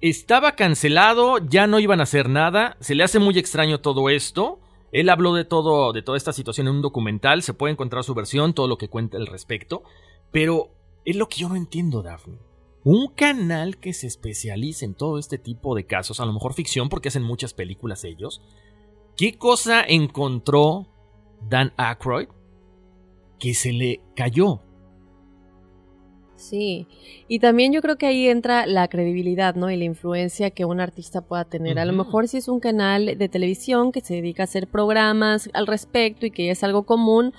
[SPEAKER 1] estaba cancelado, ya no iban a hacer nada, se le hace muy extraño todo esto. Él habló de todo, de toda esta situación en un documental, se puede encontrar su versión, todo lo que cuenta al respecto, pero es lo que yo no entiendo, Daphne. Un canal que se especialice en todo este tipo de casos, a lo mejor ficción, porque hacen muchas películas ellos. ¿Qué cosa encontró Dan Aykroyd que se le cayó.
[SPEAKER 2] Sí, y también yo creo que ahí entra la credibilidad, ¿no? Y la influencia que un artista pueda tener. A lo mejor si es un canal de televisión que se dedica a hacer programas al respecto y que es algo común,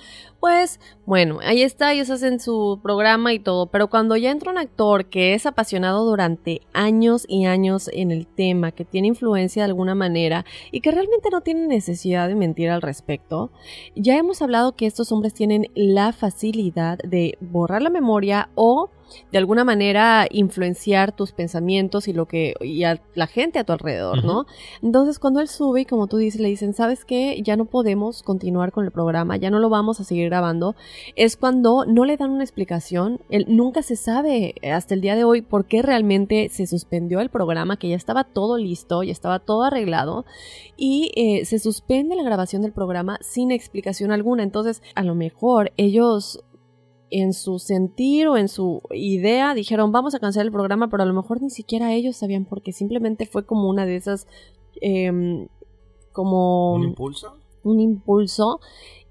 [SPEAKER 2] pues bueno, ahí está, ellos hacen su programa y todo, pero cuando ya entra un actor que es apasionado durante años y años en el tema, que tiene influencia de alguna manera y que realmente no tiene necesidad de mentir al respecto, ya hemos hablado que estos hombres tienen la facilidad de borrar la memoria o de alguna manera influenciar tus pensamientos y lo que y a la gente a tu alrededor, ¿no? Entonces, cuando él sube y como tú dices, le dicen, "¿Sabes qué? Ya no podemos continuar con el programa, ya no lo vamos a seguir grabando." Es cuando no le dan una explicación, él nunca se sabe hasta el día de hoy por qué realmente se suspendió el programa, que ya estaba todo listo, ya estaba todo arreglado y eh, se suspende la grabación del programa sin explicación alguna. Entonces, a lo mejor ellos en su sentir o en su idea dijeron vamos a cancelar el programa, pero a lo mejor ni siquiera ellos sabían porque simplemente fue como una de esas em, como
[SPEAKER 1] un impulso
[SPEAKER 2] un impulso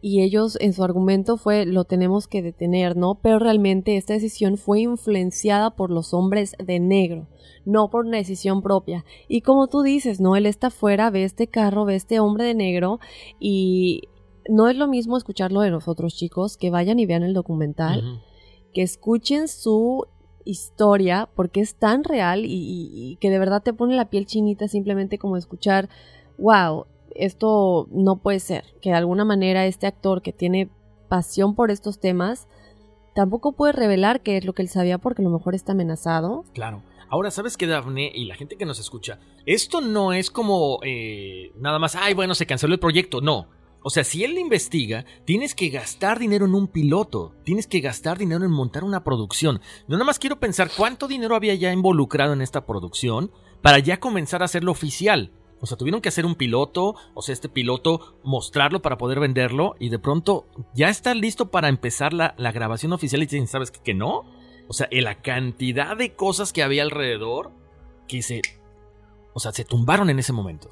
[SPEAKER 2] y ellos en su argumento fue lo tenemos que detener, ¿no? Pero realmente esta decisión fue influenciada por los hombres de negro, no por una decisión propia. Y como tú dices, ¿no? Él está afuera, ve este carro, ve este hombre de negro y no es lo mismo escucharlo de nosotros chicos, que vayan y vean el documental, que escuchen su historia porque es tan real y, y, que de verdad te pone la piel chinita simplemente como escuchar, wow, esto no puede ser, que de alguna manera este actor que tiene pasión por estos temas tampoco puede revelar qué es lo que él sabía porque a lo mejor está amenazado.
[SPEAKER 1] Claro. Ahora, ¿sabes qué, Daphne? Y la gente que nos escucha, esto no es como eh, nada más, ay, bueno, se canceló el proyecto. No. O sea, si él investiga, tienes que gastar dinero en un piloto, tienes que gastar dinero en montar una producción. Yo nada más quiero pensar cuánto dinero había ya involucrado en esta producción para ya comenzar a hacerlo oficial. O sea, tuvieron que hacer un piloto, o sea, este piloto mostrarlo para poder venderlo y de pronto ya está listo para empezar la, grabación oficial y dicen, ¿sabes qué? Que no. O sea, la cantidad de cosas que había alrededor que se... O sea, se tumbaron en ese momento.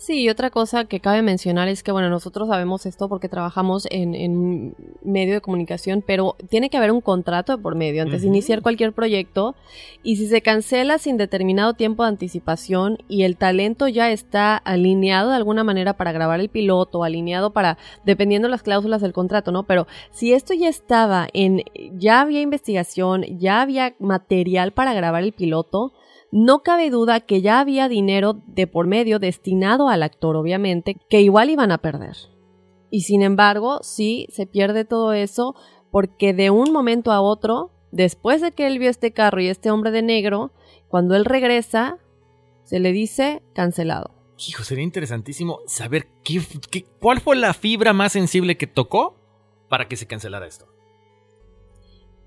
[SPEAKER 2] Sí, y otra cosa que cabe mencionar es que, bueno, nosotros sabemos esto porque trabajamos en, en medio de comunicación, pero tiene que haber un contrato por medio antes de iniciar cualquier proyecto. Y si se cancela sin determinado tiempo de anticipación y el talento ya está alineado de alguna manera para grabar el piloto, alineado para, dependiendo de las cláusulas del contrato, ¿no? Pero si esto ya estaba en, ya había investigación, ya había material para grabar el piloto, no cabe duda que ya había dinero de por medio destinado al actor, obviamente, que igual iban a perder. Y sin embargo, sí, se pierde todo eso porque de un momento a otro, después de que él vio este carro y este hombre de negro, cuando él regresa, se le dice cancelado.
[SPEAKER 1] Hijo, sería interesantísimo saber qué, cuál fue la fibra más sensible que tocó para que se cancelara esto.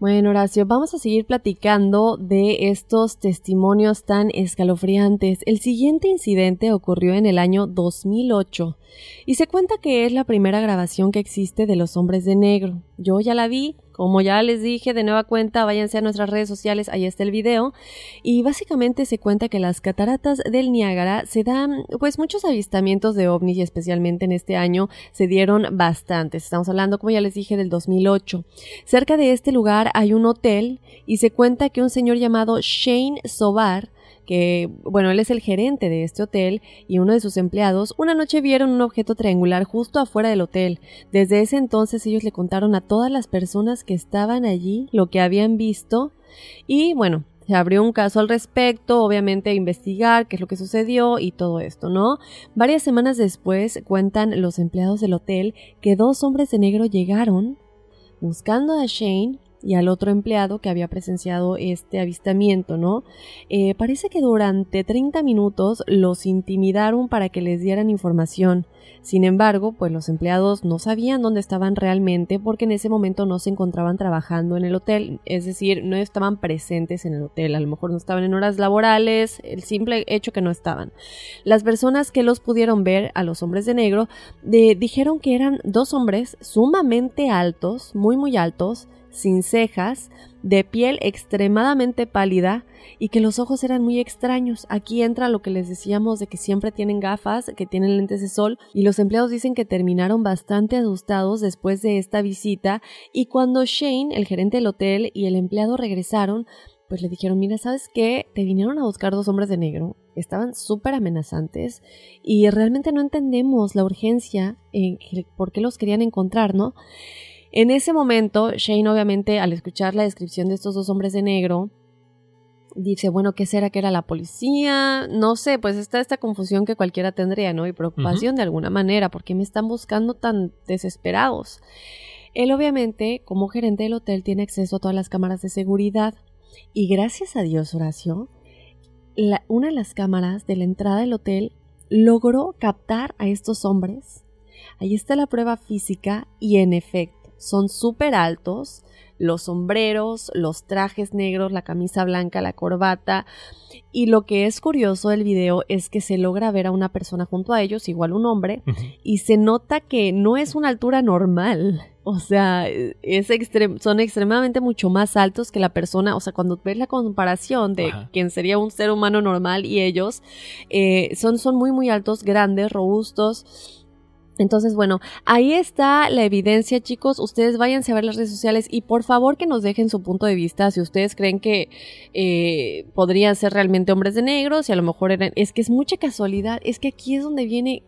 [SPEAKER 2] Bueno, Horacio, vamos a seguir platicando de estos testimonios tan escalofriantes. El siguiente incidente ocurrió en el año 2008 y se cuenta que es la primera grabación que existe de los hombres de negro. Yo ya la vi, como ya les dije, de nueva cuenta, váyanse a nuestras redes sociales, ahí está el video. Y básicamente se cuenta que las cataratas del Niágara se dan, pues muchos avistamientos de ovnis y especialmente en este año se dieron bastantes. Estamos hablando, como ya les dije, del 2008. Cerca de este lugar hay un hotel y se cuenta que un señor llamado Shane Sobar que, bueno, él es el gerente de este hotel y uno de sus empleados, una noche vieron un objeto triangular justo afuera del hotel. Desde ese entonces ellos le contaron a todas las personas que estaban allí lo que habían visto y, bueno, se abrió un caso al respecto, obviamente investigar qué es lo que sucedió y todo esto, ¿no? Varias semanas después cuentan los empleados del hotel que dos hombres de negro llegaron buscando a Shane y al otro empleado que había presenciado este avistamiento, ¿no? Eh, parece que durante 30 minutos los intimidaron para que les dieran información. Sin embargo, pues los empleados no sabían dónde estaban realmente porque en ese momento no se encontraban trabajando en el hotel, es decir, no estaban presentes en el hotel, a lo mejor no estaban en horas laborales, el simple hecho que no estaban. Las personas que los pudieron ver, a los hombres de negro, dijeron que eran dos hombres sumamente altos, muy muy altos, sin cejas, de piel extremadamente pálida y que los ojos eran muy extraños. Aquí entra lo que les decíamos de que siempre tienen gafas, que tienen lentes de sol y los empleados dicen que terminaron bastante asustados después de esta visita y cuando Shane, el gerente del hotel y el empleado regresaron, pues le dijeron, mira, ¿sabes qué? Te vinieron a buscar dos hombres de negro, estaban súper amenazantes y realmente no entendemos la urgencia en por qué los querían encontrar, ¿no? En ese momento, Shane obviamente al escuchar la descripción de estos dos hombres de negro, dice, bueno, ¿qué será que era la policía? No sé, pues está esta confusión que cualquiera tendría, ¿no? Y preocupación de alguna manera, porque me están buscando tan desesperados. Él obviamente, como gerente del hotel, tiene acceso a todas las cámaras de seguridad. Y gracias a Dios, Horacio, la- una de las cámaras de la entrada del hotel logró captar a estos hombres. Ahí está la prueba física y en efecto, son súper altos, los sombreros, los trajes negros, la camisa blanca, la corbata. Y lo que es curioso del video es que se logra ver a una persona junto a ellos, igual un hombre, y se nota que no es una altura normal. O sea, es extrem- son extremadamente mucho más altos que la persona. O sea, cuando ves la comparación de
[SPEAKER 1] Ajá.
[SPEAKER 2] quien sería un ser humano normal y ellos, eh, son, son muy, muy altos, grandes, robustos. Entonces, bueno, ahí está la evidencia, chicos. Ustedes váyanse a ver las redes sociales y por favor que nos dejen su punto de vista. Si ustedes creen que eh, podrían ser realmente hombres de negro, si a lo mejor eran. Es que es mucha casualidad. Es que aquí es donde viene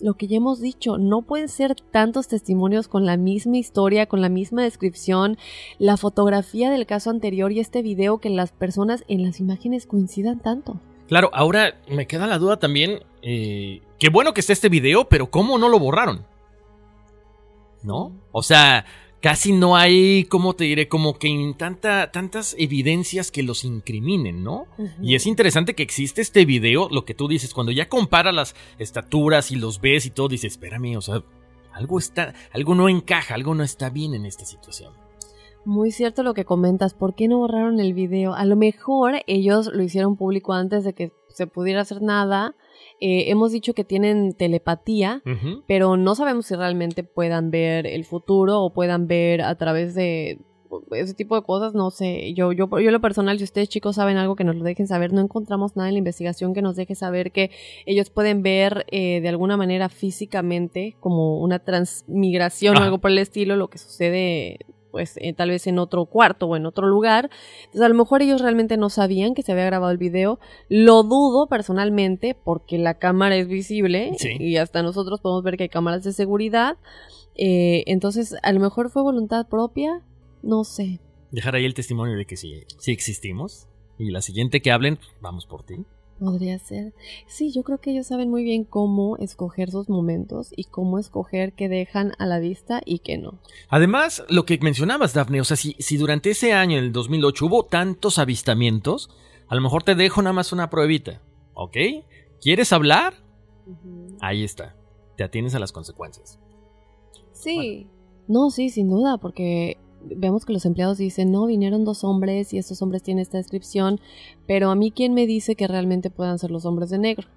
[SPEAKER 2] lo que ya hemos dicho. No pueden ser tantos testimonios con la misma historia, con la misma descripción, la fotografía del caso anterior y este video que las personas en las imágenes coincidan tanto.
[SPEAKER 1] Claro, ahora me queda la duda también. Eh, qué bueno que está este video, pero ¿cómo no lo borraron? ¿No? O sea, casi no hay, ¿cómo te diré? Como que en tanta, tantas evidencias que los incriminen, ¿no? Y es interesante que existe este video, lo que tú dices, cuando ya compara las estaturas y los ves y todo, dices, espérame, o sea, algo está, algo no encaja, algo no está bien en esta situación.
[SPEAKER 2] Muy cierto lo que comentas. ¿Por qué no borraron el video? A lo mejor ellos lo hicieron público antes de que se pudiera hacer nada. Eh, hemos dicho que tienen telepatía, pero no sabemos si realmente puedan ver el futuro o puedan ver a través de ese tipo de cosas. No sé. Yo, yo, yo lo personal, si ustedes chicos saben algo que nos lo dejen saber, no encontramos nada en la investigación que nos deje saber que ellos pueden ver eh, de alguna manera físicamente como una transmigración o
[SPEAKER 1] Ajá.
[SPEAKER 2] algo por el estilo, lo que sucede pues eh, tal vez en otro cuarto o en otro lugar. Entonces a lo mejor ellos realmente no sabían que se había grabado el video. Lo dudo personalmente porque la cámara es visible
[SPEAKER 1] Sí.
[SPEAKER 2] y hasta nosotros podemos ver que hay cámaras de seguridad. Eh, entonces a lo mejor fue voluntad propia, no sé.
[SPEAKER 1] Dejar ahí el testimonio de que sí, sí existimos. Y la siguiente que hablen, vamos por ti.
[SPEAKER 2] Podría ser. Sí, yo creo que ellos saben muy bien cómo escoger sus momentos y cómo escoger qué dejan a la vista y qué no.
[SPEAKER 1] Además, lo que mencionabas, Daphne, o sea, si, si durante ese año, en el 2008, hubo tantos avistamientos, a lo mejor te dejo nada más una pruebita, ¿ok? ¿Quieres hablar? Ahí está. Te atienes a las consecuencias.
[SPEAKER 2] Sí. No, sí, sin duda, porque vemos que los empleados dicen, no, vinieron dos hombres y estos hombres tienen esta descripción, pero a mí quién me dice que realmente puedan ser los hombres de negro.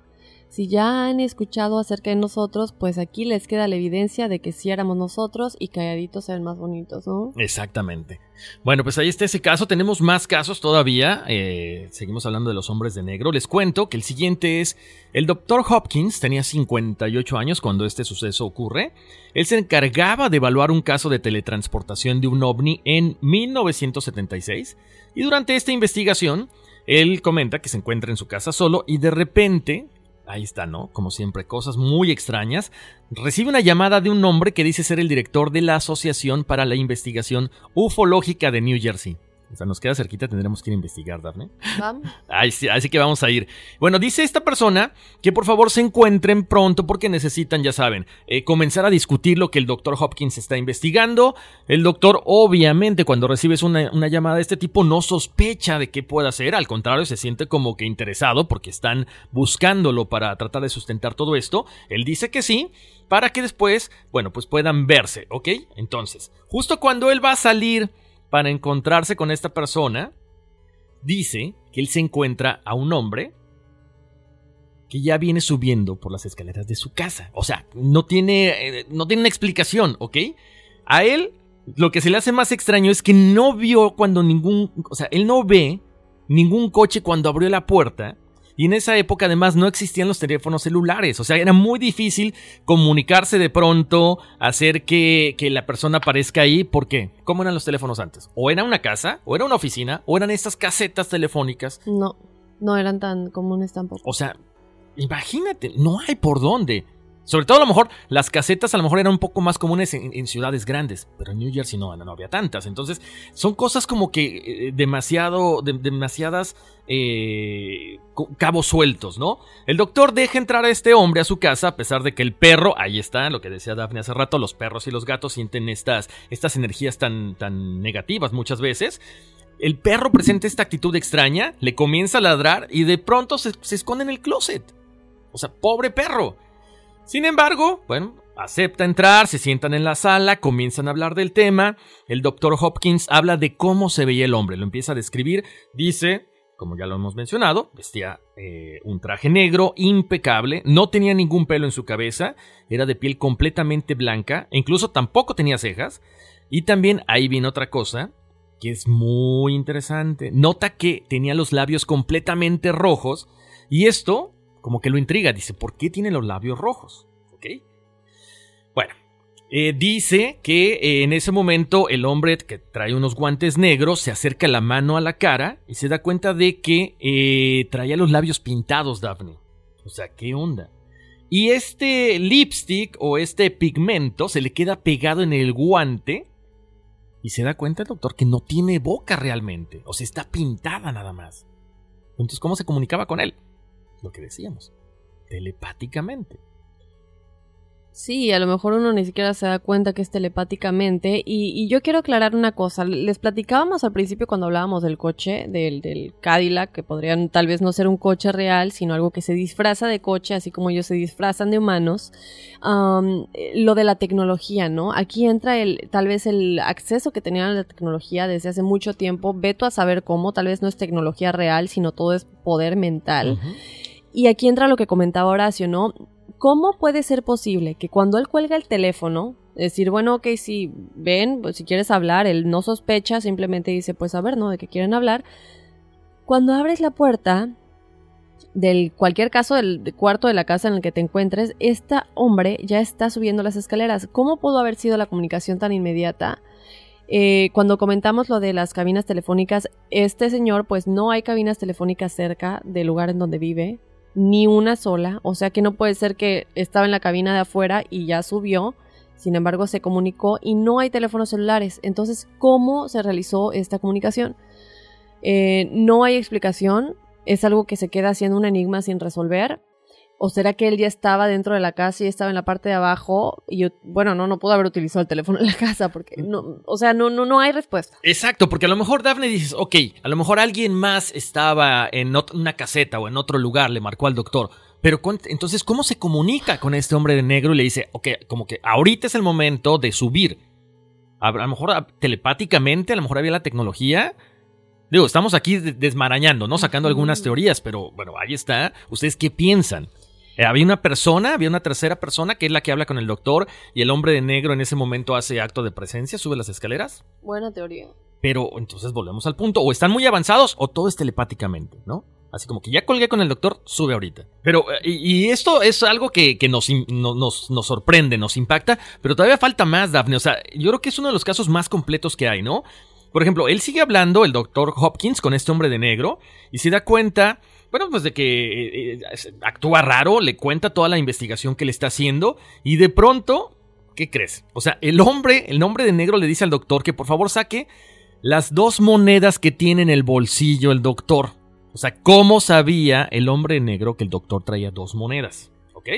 [SPEAKER 2] Si ya han escuchado acerca de nosotros, pues aquí les queda la evidencia de que sí éramos nosotros y calladitos ven más bonitos, ¿no?
[SPEAKER 1] Exactamente. Bueno, pues ahí está ese caso. Tenemos más casos todavía. Eh, seguimos hablando de los hombres de negro. Les cuento que el siguiente es el doctor Hopkins. Tenía 58 años cuando este suceso ocurre. Él se encargaba de evaluar un caso de teletransportación de un ovni en 1976. Y durante esta investigación, él comenta que se encuentra en su casa solo y de repente Ahí está, ¿no? Como siempre, cosas muy extrañas. Recibe una llamada de un hombre que dice ser el director de la Asociación para la Investigación Ufológica de New Jersey. O sea, nos queda cerquita, tendremos que ir a investigar, Daphne.
[SPEAKER 2] Vamos. *laughs*
[SPEAKER 1] Ahí sí, así que vamos a ir. Bueno, dice esta persona que por favor se encuentren pronto porque necesitan, ya saben, eh, comenzar a discutir lo que el doctor Hopkins está investigando. El doctor, obviamente, cuando recibes una, una llamada de este tipo, no sospecha de qué pueda hacer. Al contrario, se siente como que interesado porque están buscándolo para tratar de sustentar todo esto. Él dice que sí, para que después, bueno, pues puedan verse, ¿ok? Entonces, justo cuando él va a salir para encontrarse con esta persona, dice que él se encuentra a un hombre que ya viene subiendo por las escaleras de su casa. O sea, no tiene, eh, no tiene una explicación, ¿ok? A él lo que se le hace más extraño es que no vio cuando ningún, o sea, él no ve ningún coche cuando abrió la puerta. Y en esa época además no existían los teléfonos celulares, o sea, era muy difícil comunicarse de pronto, hacer que, que, la persona aparezca ahí, ¿por qué? ¿Cómo eran los teléfonos antes? O era una casa, o era una oficina, o eran estas casetas telefónicas.
[SPEAKER 2] No, no eran tan comunes tampoco.
[SPEAKER 1] O sea, imagínate, no hay por dónde. Sobre todo a lo mejor las casetas a lo mejor eran un poco más comunes en, ciudades grandes, pero en New Jersey no, no, había tantas. Entonces son cosas como que eh, demasiado, de- demasiadas eh, cabos sueltos, ¿no? El doctor deja entrar a este hombre a su casa a pesar de que el perro, ahí está, lo que decía Daphne hace rato, los perros y los gatos sienten estas, estas energías tan, tan negativas muchas veces. El perro presenta esta actitud extraña, le comienza a ladrar y de pronto se, se esconde en el closet. O sea, pobre perro. Sin embargo, bueno, acepta entrar, se sientan en la sala, comienzan a hablar del tema. El doctor Hopkins habla de cómo se veía el hombre, lo empieza a describir. Dice, como ya lo hemos mencionado, vestía eh, un traje negro impecable, no tenía ningún pelo en su cabeza, era de piel completamente blanca, incluso tampoco tenía cejas. Y también ahí viene otra cosa que es muy interesante. Nota que tenía los labios completamente rojos y esto como que lo intriga. Dice, ¿por qué tiene los labios rojos? Bueno, eh, dice que eh, en ese momento el hombre que trae unos guantes negros se acerca la mano a la cara y se da cuenta de que eh, traía los labios pintados, Daphne. O sea, ¿qué onda? Y este lipstick o este pigmento se le queda pegado en el guante y se da cuenta el doctor que no tiene boca realmente. O sea, está pintada nada más. Entonces, ¿cómo se comunicaba con él? Lo que decíamos. Telepáticamente.
[SPEAKER 2] Sí, a lo mejor uno ni siquiera se da cuenta que es telepáticamente. Y, y yo quiero aclarar una cosa. Les platicábamos al principio cuando hablábamos del coche, del, del Cadillac, que podrían tal vez no ser un coche real, sino algo que se disfraza de coche, así como ellos se disfrazan de humanos. Eh, lo de la tecnología, ¿no? Aquí entra el, tal vez el acceso que tenían a la tecnología desde hace mucho tiempo. Veto a saber cómo, tal vez no es tecnología real, sino todo es poder mental. Y aquí entra lo que comentaba Horacio, ¿no? ¿Cómo puede ser posible que cuando él cuelga el teléfono, decir, bueno, ok, si ven, pues si quieres hablar, él no sospecha, simplemente dice, pues a ver, ¿no? De qué quieren hablar. Cuando abres la puerta del cualquier caso del de cuarto de la casa en el que te encuentres, este hombre ya está subiendo las escaleras. ¿Cómo pudo haber sido la comunicación tan inmediata? Eh, cuando comentamos lo de las cabinas telefónicas, este señor, pues no hay cabinas telefónicas cerca del lugar en donde vive, ni una sola, o sea que no puede ser que estaba en la cabina de afuera y ya subió, sin embargo se comunicó y no hay teléfonos celulares. Entonces, ¿cómo se realizó esta comunicación? Eh, no hay explicación, es algo que se queda siendo un enigma sin resolver. ¿O será que él ya estaba dentro de la casa y estaba en la parte de abajo? Y yo, bueno, no, no pudo haber utilizado el teléfono en la casa porque no, o sea, no, no, no hay respuesta.
[SPEAKER 1] Exacto, porque a lo mejor Daphne dices, ok, a lo mejor alguien más estaba en una caseta o en otro lugar, le marcó al doctor. Pero entonces, ¿cómo se comunica con este hombre de negro y le dice, ok, como que ahorita es el momento de subir? A, lo mejor telepáticamente, a lo mejor había la tecnología. Digo, estamos aquí de- desmarañando, ¿no? Sacando algunas teorías, pero bueno, ahí está. ¿Ustedes qué piensan? Eh, había una persona, había una tercera persona que es la que habla con el doctor y el hombre de negro en ese momento hace acto de presencia, sube las escaleras.
[SPEAKER 2] Buena teoría.
[SPEAKER 1] Pero entonces volvemos al punto. O están muy avanzados o todo es telepáticamente, ¿no? Así como que ya colgué con el doctor, sube ahorita. Pero, eh, y, y esto es algo que, que nos, no- nos, nos sorprende, nos impacta, pero todavía falta más, Daphne. O sea, yo creo que es uno de los casos más completos que hay, ¿no? Por ejemplo, él sigue hablando, el doctor Hopkins, con este hombre de negro, y se da cuenta, bueno, pues de que eh, eh, actúa raro, le cuenta toda la investigación que le está haciendo, y de pronto, ¿qué crees? O sea, el hombre, el hombre de negro le dice al doctor que por favor saque las dos monedas que tiene en el bolsillo el doctor. O sea, ¿cómo sabía el hombre negro que el doctor traía dos monedas? ¿Ok?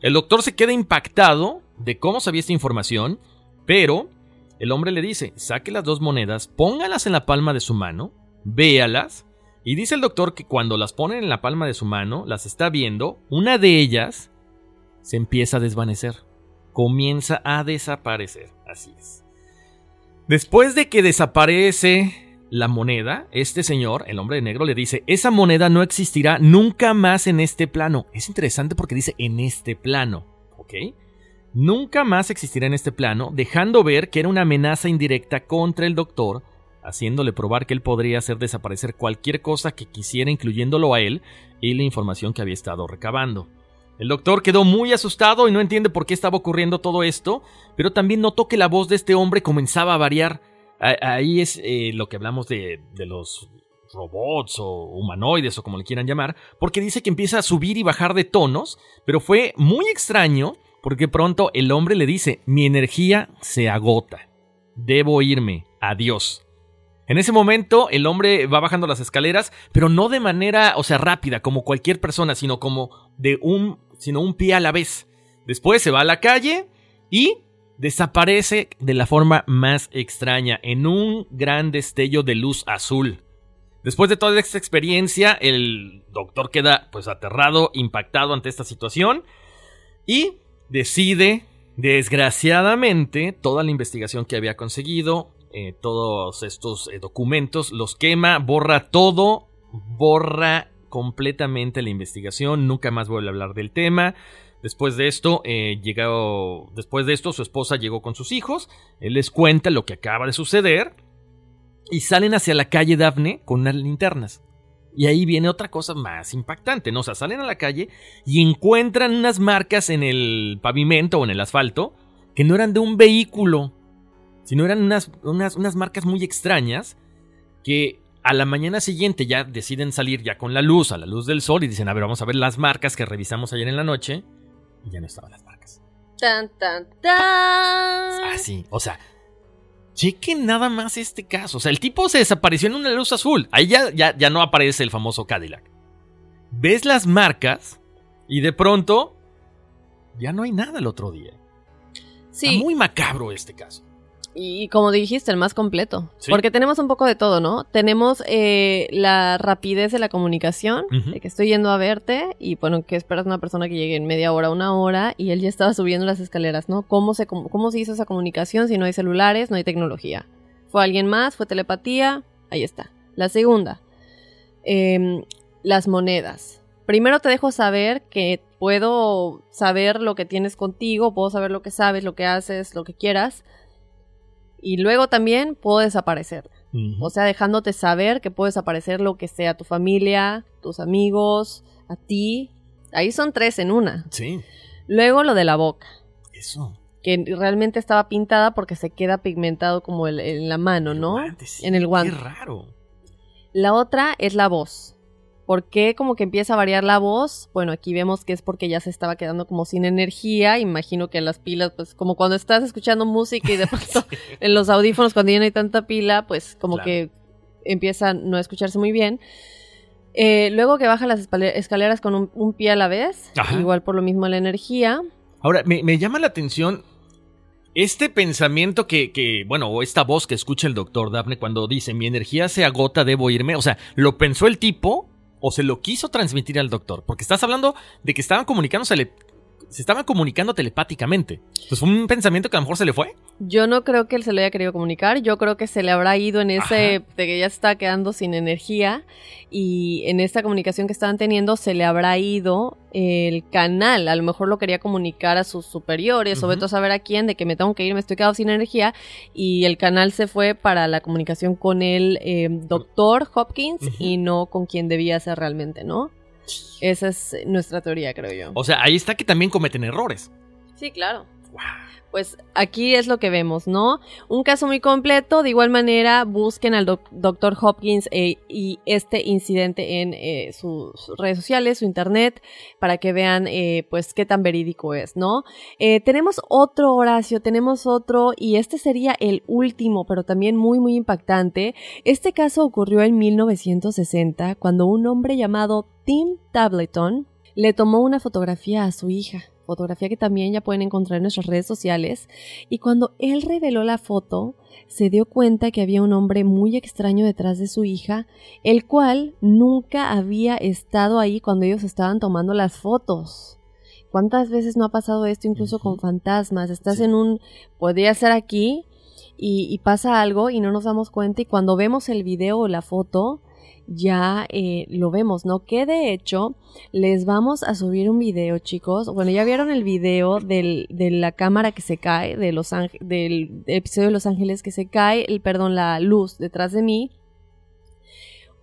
[SPEAKER 1] El doctor se queda impactado de cómo sabía esta información, pero el hombre le dice, saque las dos monedas, póngalas en la palma de su mano, véalas, y dice el doctor que cuando las pone en la palma de su mano, las está viendo, una de ellas se empieza a desvanecer, comienza a desaparecer, así es. Después de que desaparece la moneda, este señor, el hombre de negro, le dice, esa moneda no existirá nunca más en este plano. Es interesante porque dice en este plano, ¿ok? Nunca más existirá en este plano, dejando ver que era una amenaza indirecta contra el doctor, haciéndole probar que él podría hacer desaparecer cualquier cosa que quisiera, incluyéndolo a él y la información que había estado recabando. El doctor quedó muy asustado y no entiende por qué estaba ocurriendo todo esto, pero también notó que la voz de este hombre comenzaba a variar. Ahí es eh, lo que hablamos de, de los robots o humanoides o como le quieran llamar, porque dice que empieza a subir y bajar de tonos, pero fue muy extraño porque pronto el hombre le dice, mi energía se agota, debo irme, adiós. En ese momento el hombre va bajando las escaleras, pero no de manera, o sea, rápida como cualquier persona, sino como de un, sino un pie a la vez. Después se va a la calle y desaparece de la forma más extraña, en un gran destello de luz azul. Después de toda esta experiencia, el doctor queda pues aterrado, impactado ante esta situación y decide, desgraciadamente, toda la investigación que había conseguido, eh, todos estos eh, documentos, los quema, borra todo, borra completamente la investigación, nunca más vuelve a hablar del tema. Después de esto, eh, llegó, después de esto, su esposa llegó con sus hijos. Él les cuenta lo que acaba de suceder y salen hacia la calle Daphne con unas linternas. Y ahí viene otra cosa más impactante, ¿no? O sea, salen a la calle y encuentran unas marcas en el pavimento o en el asfalto que no eran de un vehículo, sino eran unas, unas, unas marcas muy extrañas que a la mañana siguiente ya deciden salir ya con la luz, a la luz del sol, y dicen, a ver, vamos a ver las marcas que revisamos ayer en la noche. Y ya no estaban las marcas.
[SPEAKER 2] Tan, tan, tan.
[SPEAKER 1] Así, o sea, chequen nada más este caso. O sea, el tipo se desapareció en una luz azul. Ahí ya, ya, ya no aparece el famoso Cadillac. Ves las marcas y de pronto ya no hay nada el otro día.
[SPEAKER 2] Sí.
[SPEAKER 1] Está muy macabro este caso.
[SPEAKER 2] Y como dijiste, el más completo. Porque tenemos un poco de todo, ¿no? Tenemos eh, la rapidez de la comunicación, de que estoy yendo a verte y, bueno, que esperas una persona que llegue en media hora, una hora, y él ya estaba subiendo las escaleras, ¿no? ¿Cómo se, cómo se hizo esa comunicación si no hay celulares, no hay tecnología? ¿Fue alguien más? ¿Fue telepatía? Ahí está. La segunda, em, las monedas. Primero te dejo saber que puedo saber lo que tienes contigo, puedo saber lo que sabes, lo que haces, lo que quieras. Y luego también puedo desaparecer. O sea, dejándote saber que puedo desaparecer lo que sea, tu familia, tus amigos, a ti. Ahí son tres en una.
[SPEAKER 1] Sí,
[SPEAKER 2] Luego lo de la boca,
[SPEAKER 1] eso.
[SPEAKER 2] que realmente estaba pintada porque se queda pigmentado como el- en la mano, ¿no?
[SPEAKER 1] Guante, sí,
[SPEAKER 2] en el guante.
[SPEAKER 1] Qué raro.
[SPEAKER 2] La otra es la voz. ¿Por qué como que empieza a variar la voz? Bueno, aquí vemos que es porque ya se estaba quedando como sin energía. Imagino que las pilas, pues como cuando estás escuchando música y de *laughs* pronto en los audífonos cuando ya no hay tanta pila, pues como
[SPEAKER 1] Claro.
[SPEAKER 2] que empieza a no escucharse muy bien. Eh, luego que baja las escaleras con un, un pie a la vez,
[SPEAKER 1] Ajá.
[SPEAKER 2] igual por lo mismo la energía.
[SPEAKER 1] Ahora, me, me llama la atención este pensamiento que, que, bueno, o esta voz que escucha el doctor Daphne cuando dice, mi energía se agota, debo irme. O sea, ¿lo pensó el tipo o se lo quiso transmitir al doctor? Porque estás hablando de que estaban comunicándose, se estaban comunicando telepáticamente. Pues fue un pensamiento que a lo mejor se le fue.
[SPEAKER 2] Yo no creo que él se lo haya querido comunicar, yo creo que se le habrá ido en ese
[SPEAKER 1] Ajá.
[SPEAKER 2] de que ya se está quedando sin energía y en esta comunicación que estaban teniendo se le habrá ido el canal, a lo mejor lo quería comunicar a sus superiores o
[SPEAKER 1] Ujú.
[SPEAKER 2] vete a saber a quién de que me tengo que ir, me estoy quedando sin energía y el canal se fue para la comunicación con el eh, doctor Hopkins y no con quien debía ser realmente, ¿no? Esa es nuestra teoría, creo yo.
[SPEAKER 1] O sea, ahí está que también cometen errores.
[SPEAKER 2] Sí, claro. Pues aquí es lo que vemos, ¿no? Un caso muy completo. De igual manera, busquen al doc- Dr. Hopkins eh, y este incidente en eh, sus redes sociales, su internet, para que vean, eh, pues, qué tan verídico es, ¿no? Tenemos otro, Horacio, tenemos otro, y este sería el último, pero también muy, muy impactante. Este caso ocurrió en 1960, cuando un hombre llamado Tim Tableton le tomó una fotografía a su hija, fotografía que también ya pueden encontrar en nuestras redes sociales, y cuando él reveló la foto, se dio cuenta que había un hombre muy extraño detrás de su hija, el cual nunca había estado ahí cuando ellos estaban tomando las fotos. ¿Cuántas veces no ha pasado esto incluso con fantasmas? Estás en un... podría ser aquí y, y pasa algo y no nos damos cuenta y cuando vemos el video o la foto ya eh, lo vemos, ¿no? Que de hecho les vamos a subir un video, chicos. Bueno, ya vieron el video de la cámara que se cae, de Los del episodio de Los Ángeles que se cae, el, perdón, la luz detrás de mí.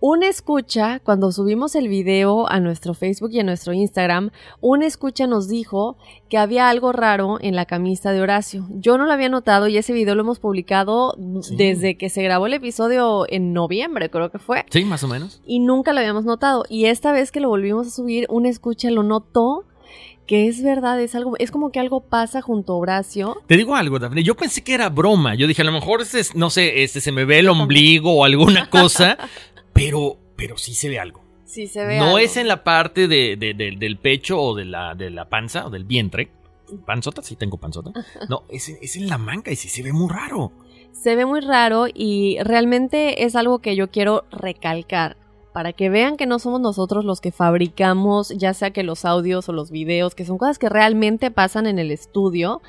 [SPEAKER 2] Un escucha, cuando subimos el video a nuestro Facebook y a nuestro Instagram, un escucha nos dijo que había algo raro en la camisa de Horacio. Yo no lo había notado y ese video lo hemos publicado
[SPEAKER 1] Sí.
[SPEAKER 2] desde que se grabó el episodio en noviembre, creo que fue.
[SPEAKER 1] Sí, más o menos.
[SPEAKER 2] Y nunca lo habíamos notado. Y esta vez que lo volvimos a subir, un escucha lo notó que es verdad, es algo, es como que algo pasa junto a Horacio.
[SPEAKER 1] Te digo algo, Dafne. Yo pensé que era broma. Yo dije, a lo mejor este es, no sé, este se me ve el ombligo o alguna cosa, *laughs* pero, pero sí se ve algo.
[SPEAKER 2] Sí se ve.
[SPEAKER 1] No
[SPEAKER 2] algo.
[SPEAKER 1] es en la parte de, de- de- del pecho o de la, de la panza o del vientre. Panzota, sí tengo panzota. *laughs* No, es, en- es en la manga y sí se ve muy raro.
[SPEAKER 2] Se ve muy raro y realmente es algo que yo quiero recalcar. Para que vean que no somos nosotros los que fabricamos, ya sea que los audios o los videos, que son cosas que realmente pasan en el estudio.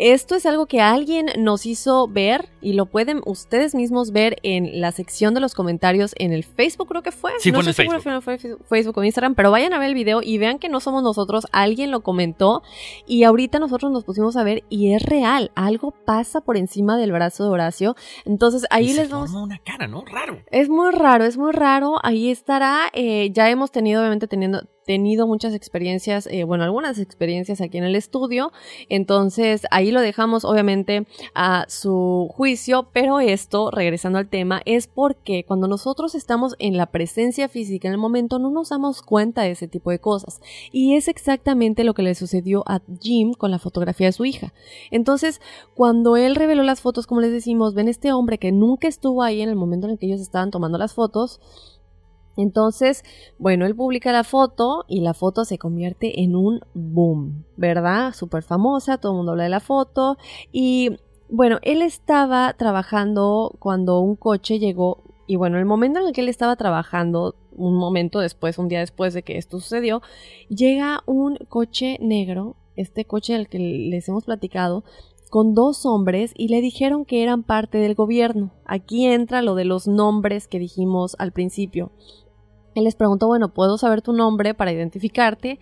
[SPEAKER 2] Esto es algo que alguien nos hizo ver y lo pueden ustedes mismos ver en la sección de los comentarios en el Facebook, creo que fue.
[SPEAKER 1] Sí,
[SPEAKER 2] no
[SPEAKER 1] fue en el
[SPEAKER 2] fue Facebook o Instagram, pero vayan a ver el video y vean que no somos nosotros, alguien lo comentó y ahorita nosotros nos pusimos a ver y es real, algo pasa por encima del brazo de Horacio. Entonces ahí
[SPEAKER 1] Y se
[SPEAKER 2] les vamos
[SPEAKER 1] forma una cara, ¿no? Raro.
[SPEAKER 2] es muy raro, es muy raro. Ahí estará. eh, ya hemos tenido, obviamente, teniendo, tenido muchas experiencias, eh, bueno, algunas experiencias aquí en el estudio. Entonces, ahí lo dejamos, obviamente, a su juicio. Pero esto, regresando al tema, es porque cuando nosotros estamos en la presencia física en el momento, no nos damos cuenta de ese tipo de cosas. Y es exactamente lo que le sucedió a Jim con la fotografía de su hija. Entonces, cuando él reveló las fotos, como les decimos, ven este hombre que nunca estuvo ahí en el momento en el que ellos estaban tomando las fotos. Entonces, bueno, él publica la foto y la foto se convierte en un boom, ¿verdad? Súper famosa, todo el mundo habla de la foto. Y bueno, él estaba trabajando cuando un coche llegó. Y bueno, el momento en el que él estaba trabajando, un momento después, un día después de que esto sucedió, llega un coche negro, este coche del que les hemos platicado, con dos hombres y le dijeron que eran parte del gobierno. Aquí entra lo de los nombres que dijimos al principio. Él les preguntó, bueno, ¿puedo saber tu nombre para identificarte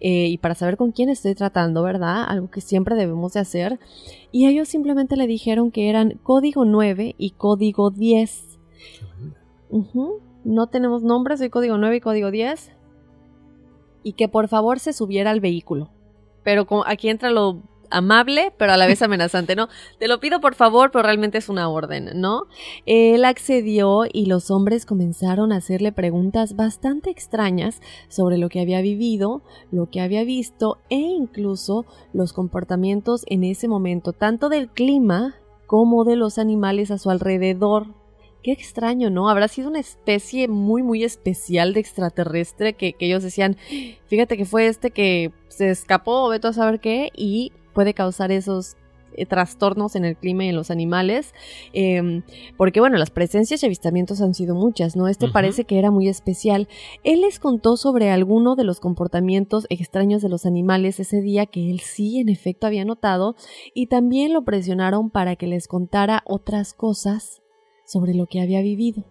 [SPEAKER 2] eh, y para saber con quién estoy tratando, verdad? Algo que siempre debemos de hacer. Y ellos simplemente le dijeron que eran código 9 y código 10. Ujú. No tenemos nombres, soy código 9 y código 10. Y que por favor se subiera al vehículo. Pero aquí entra lo amable, pero a la vez *laughs* amenazante, ¿no? Te lo pido por favor, pero realmente es una orden, ¿no? Él accedió y los hombres comenzaron a hacerle preguntas bastante extrañas sobre lo que había vivido, lo que había visto e incluso los comportamientos en ese momento, tanto del clima como de los animales a su alrededor. Qué extraño, ¿no? Habrá sido una especie muy, muy especial de extraterrestre que, que ellos decían, fíjate que fue este que se escapó, vete a saber qué, y puede causar esos eh, trastornos en el clima y en los animales. Eh, porque, bueno, las presencias y avistamientos han sido muchas, ¿no? Este parece que era muy especial. Él les contó sobre alguno de los comportamientos extraños de los animales ese día que él sí, en efecto, había notado, y también lo presionaron para que les contara otras cosas sobre lo que había vivido.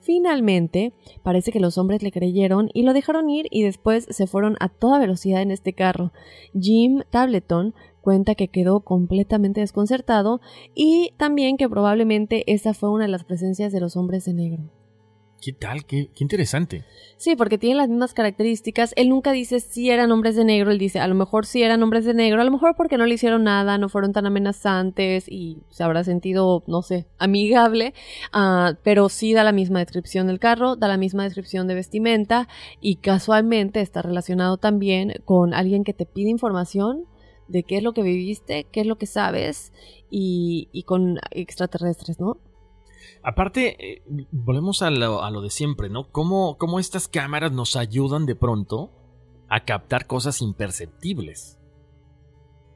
[SPEAKER 2] Finalmente, parece que los hombres le creyeron y lo dejaron ir y después se fueron a toda velocidad en este carro. Jim Tableton cuenta que quedó completamente desconcertado y también que probablemente esa fue una de las presencias de los hombres de negro.
[SPEAKER 1] ¿Qué tal? Qué, qué interesante.
[SPEAKER 2] Sí, porque tienen las mismas características. Él nunca dice si eran hombres de negro, él dice a lo mejor sí eran hombres de negro, a lo mejor porque no le hicieron nada, no fueron tan amenazantes y se habrá sentido, no sé, amigable, ah, pero sí da la misma descripción del carro, da la misma descripción de vestimenta y casualmente está relacionado también con alguien que te pide información de qué es lo que viviste, qué es lo que sabes y, y con extraterrestres, ¿no?
[SPEAKER 1] Aparte, eh, volvemos a lo, a lo de siempre, ¿no? ¿Cómo, ¿Cómo estas cámaras nos ayudan de pronto a captar cosas imperceptibles?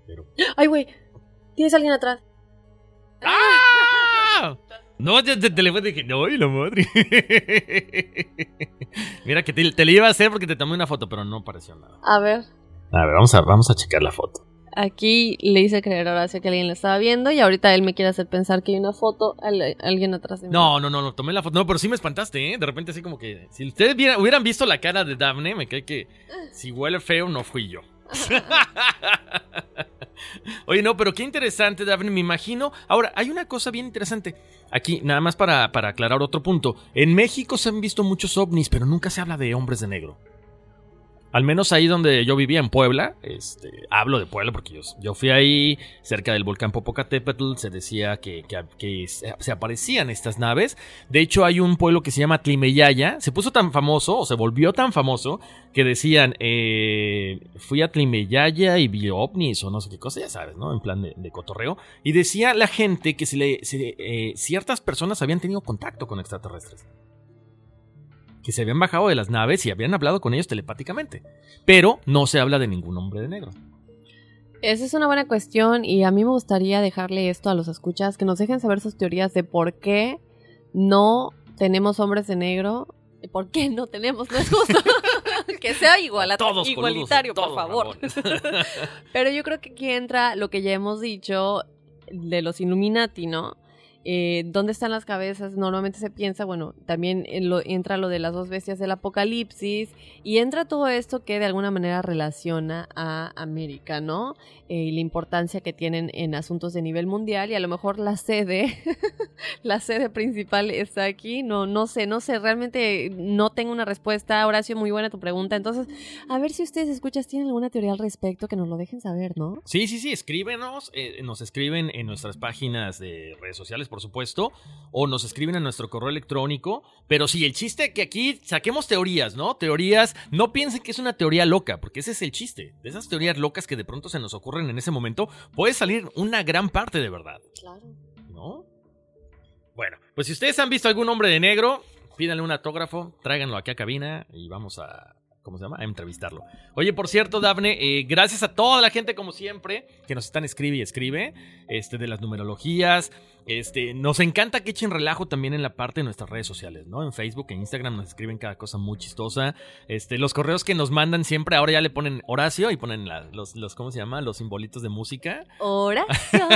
[SPEAKER 1] Pero...
[SPEAKER 2] Ay, güey, tienes alguien atrás.
[SPEAKER 1] ¡Ah! No, te, te, te le fue dije, no, y la madre. *laughs* Mira que te, te le iba a hacer porque te tomé una foto, pero no pareció nada.
[SPEAKER 2] A ver.
[SPEAKER 1] A ver, vamos a, vamos a checar la foto.
[SPEAKER 2] Aquí le hice creer a Horacio que alguien la estaba viendo y ahorita él me quiere hacer pensar que hay una foto, al- alguien atrás de mí.
[SPEAKER 1] No, no, no, no, tomé la foto. No, pero sí me espantaste, ¿eh? De repente así como que... Si ustedes hubieran visto la cara de Daphne, me cae que si huele feo no fui yo. *laughs* Oye, no, pero qué interesante, Daphne, me imagino. Ahora, hay una cosa bien interesante. Aquí, nada más para, para aclarar otro punto. En México se han visto muchos ovnis, pero nunca se habla de hombres de negro. Al menos ahí donde yo vivía, en Puebla, este, hablo de Puebla porque yo, fui ahí, cerca del volcán Popocatépetl, se decía que, se aparecían estas naves. De hecho, hay un pueblo que se llama Tlimeyaya, se puso tan famoso, o se volvió tan famoso, que decían, eh, fui a Tlimeyaya y vi ovnis o no sé qué cosa, ya sabes, ¿no? En plan de, cotorreo. Y decía la gente que se le, eh, ciertas personas habían tenido contacto con extraterrestres que se habían bajado de las naves y habían hablado con ellos telepáticamente. Pero no se habla de ningún hombre de negro.
[SPEAKER 2] Esa es una buena cuestión y a mí me gustaría dejarle esto a los escuchas, que nos dejen saber sus teorías de por qué no tenemos hombres de negro y por qué no tenemos, no es justo. *laughs* que sea igual,
[SPEAKER 1] Todos
[SPEAKER 2] igualitario,
[SPEAKER 1] coludos,
[SPEAKER 2] por favor. *laughs* Pero yo creo que aquí entra lo que ya hemos dicho de los Illuminati, ¿no? Eh, ¿Dónde están las cabezas? Normalmente se piensa, bueno, también entra lo de las dos bestias del apocalipsis y entra todo esto que de alguna manera relaciona a América, ¿no? Eh, y la importancia que tienen en asuntos de nivel mundial y a lo mejor la sede, *laughs* la sede principal está aquí, no, no sé, no sé, realmente no tengo una respuesta. Horacio, muy buena tu pregunta. Entonces, a ver si ustedes escuchas, tienen alguna teoría al respecto, que nos lo dejen saber, ¿no?
[SPEAKER 1] Sí, sí, sí, escríbenos, eh, nos escriben en nuestras páginas de redes sociales, por supuesto, o nos escriben a nuestro correo electrónico. Pero sí, el chiste que aquí saquemos teorías, ¿no? Teorías, no piensen que es una teoría loca, porque ese es el chiste. De esas teorías locas que de pronto se nos ocurren en ese momento, puede salir una gran parte de verdad.
[SPEAKER 2] Claro.
[SPEAKER 1] ¿no? Bueno, pues si ustedes han visto algún hombre de negro, pídanle un autógrafo, tráiganlo aquí a cabina y vamos a, ¿cómo se llama? A entrevistarlo. Oye, por cierto, Dafne, eh, gracias a toda la gente, como siempre, que nos están escribe y escribe, este, de las numerologías. Este, nos encanta que echen relajo también en la parte de nuestras redes sociales, ¿no? En Facebook, en Instagram nos escriben cada cosa muy chistosa. Este, los correos que nos mandan siempre, ahora ya le ponen Horacio y ponen la- los, los, ¿cómo se llama? Los simbolitos de música.
[SPEAKER 2] Horacio. *laughs*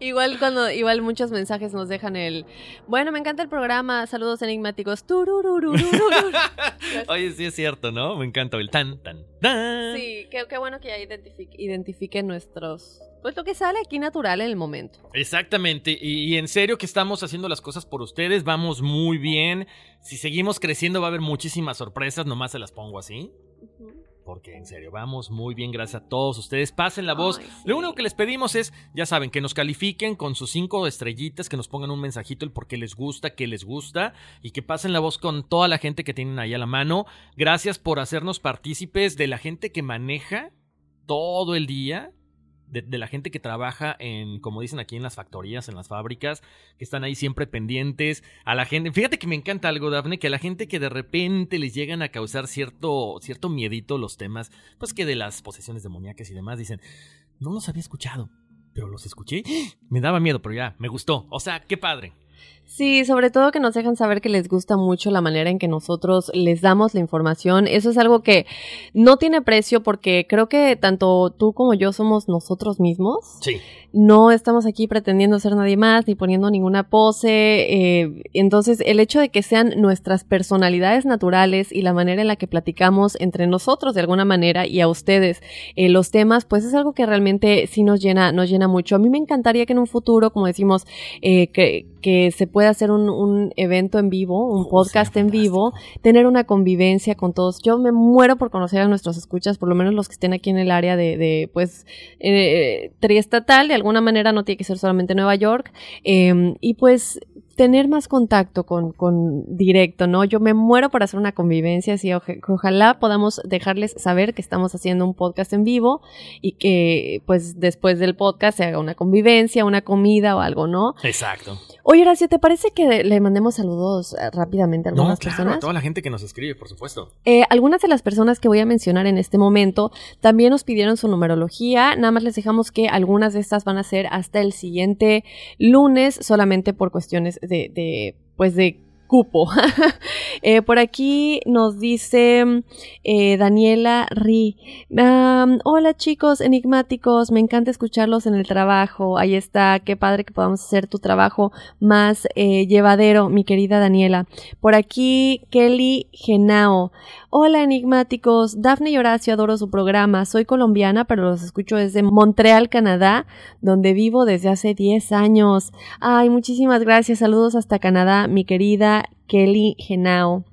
[SPEAKER 2] igual cuando, igual muchos mensajes nos dejan el bueno, me encanta el programa, saludos enigmáticos. *laughs*
[SPEAKER 1] Oye, sí es cierto, ¿no? Me encanta el tan, tan, tan.
[SPEAKER 2] Sí, qué, qué bueno que ya identifique, identifique nuestros. Pues lo que sale aquí natural en el momento.
[SPEAKER 1] Exactamente, y, y en serio que estamos haciendo las cosas por ustedes, vamos muy bien. Si seguimos creciendo va a haber muchísimas sorpresas, nomás se las pongo así. Porque en serio, vamos muy bien, gracias a todos ustedes. Pasen la voz.
[SPEAKER 2] Ay, sí.
[SPEAKER 1] Lo único que les pedimos es, ya saben, que nos califiquen con sus cinco estrellitas, que nos pongan un mensajito el por qué les gusta, qué les gusta, y que pasen la voz con toda la gente que tienen ahí a la mano. Gracias por hacernos partícipes de la gente que maneja todo el día. De, la gente que trabaja en, como dicen aquí en las factorías, en las fábricas, que están ahí siempre pendientes, a la gente, fíjate que me encanta algo, Dafne, que a la gente que de repente les llegan a causar cierto, cierto miedito los temas, pues que de las posesiones demoníacas y demás, dicen, no los había escuchado, pero los escuché, me daba miedo, pero ya, me gustó, o sea, qué padre.
[SPEAKER 2] Sí, sobre todo que nos dejan saber que les gusta mucho la manera en que nosotros les damos la información. Eso es algo que no tiene precio porque creo que tanto tú como yo somos nosotros mismos.
[SPEAKER 1] Sí.
[SPEAKER 2] No estamos aquí pretendiendo ser nadie más ni poniendo ninguna pose. eh, entonces, el hecho de que sean nuestras personalidades naturales y la manera en la que platicamos entre nosotros de alguna manera y a ustedes eh, los temas, pues es algo que realmente sí nos llena, nos llena mucho. A mí me encantaría que en un futuro, como decimos, eh, que, que se pueda hacer un, un evento en vivo, un
[SPEAKER 1] Oh,
[SPEAKER 2] podcast en vivo, tener una convivencia con todos. Yo me muero por conocer a nuestros escuchas, por lo menos los que estén aquí en el área de, de pues, eh, triestatal, de alguna manera no tiene que ser solamente Nueva York, eh, y pues tener más contacto con, con directo, ¿no? Yo me muero por hacer una convivencia, así oje- que ojalá podamos dejarles saber que estamos haciendo un podcast en vivo y que pues después del podcast se haga una convivencia, una comida o algo, ¿no?
[SPEAKER 1] Exacto.
[SPEAKER 2] Oye, Horacio, ¿te parece que le mandemos saludos eh, rápidamente a
[SPEAKER 1] No,
[SPEAKER 2] algunas
[SPEAKER 1] claro,
[SPEAKER 2] personas?
[SPEAKER 1] a toda la gente que nos escribe, por supuesto.
[SPEAKER 2] Eh, algunas de las personas que voy a mencionar en este momento también nos pidieron su numerología. Nada más les dejamos que algunas de estas van a ser hasta el siguiente lunes, solamente por cuestiones de, de pues de cupo. *laughs* Eh, por aquí nos dice eh, Daniela Ri. Hola chicos enigmáticos, me encanta escucharlos en el trabajo. Ahí está, qué padre que podamos hacer tu trabajo más eh, llevadero, mi querida Daniela. Por aquí Kelly Genao. Hola enigmáticos, Dafne y Horacio adoro su programa. Soy colombiana, pero los escucho desde Montreal, Canadá, donde vivo desde hace 10 años. Ay, muchísimas gracias. Saludos hasta Canadá, mi querida Kelly Genao.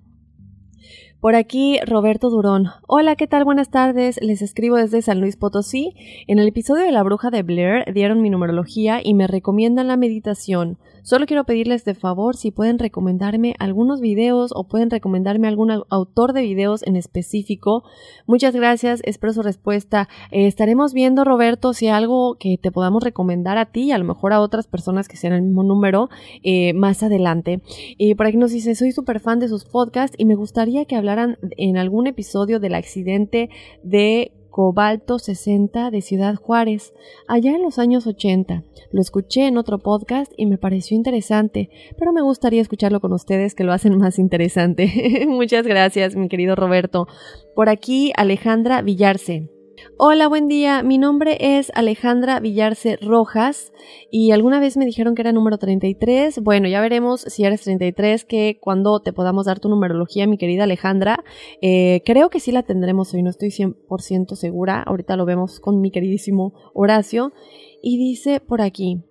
[SPEAKER 2] Por aquí, Roberto Durón. Hola, ¿qué tal? Buenas tardes. Les escribo desde San Luis Potosí. En el episodio de la bruja de Blair dieron mi numerología y me recomiendan la meditación. Solo quiero pedirles de favor si pueden recomendarme algunos videos o pueden recomendarme algún autor de videos en específico. Muchas gracias, espero su respuesta. Eh, estaremos viendo, Roberto, si algo que te podamos recomendar a ti y a lo mejor a otras personas que sean el mismo número eh, más adelante. Y por aquí nos dice, soy súper fan de sus podcasts y me gustaría que hablaran en algún episodio del accidente de Cobalto 60 de Ciudad Juárez, allá en los años 80. Lo escuché en otro podcast y me pareció interesante, pero me gustaría escucharlo con ustedes que lo hacen más interesante. *laughs* Muchas gracias, mi querido Roberto. Por aquí, Alejandra Villarse. Hola, buen día. Mi nombre es Alejandra Villarce Rojas y alguna vez me dijeron que era número 33. Bueno, ya veremos si eres 33, que cuando te podamos dar tu numerología, mi querida Alejandra. Eh, creo que sí la tendremos hoy, no estoy 100% segura. Ahorita lo vemos con mi queridísimo Horacio. Y dice por aquí.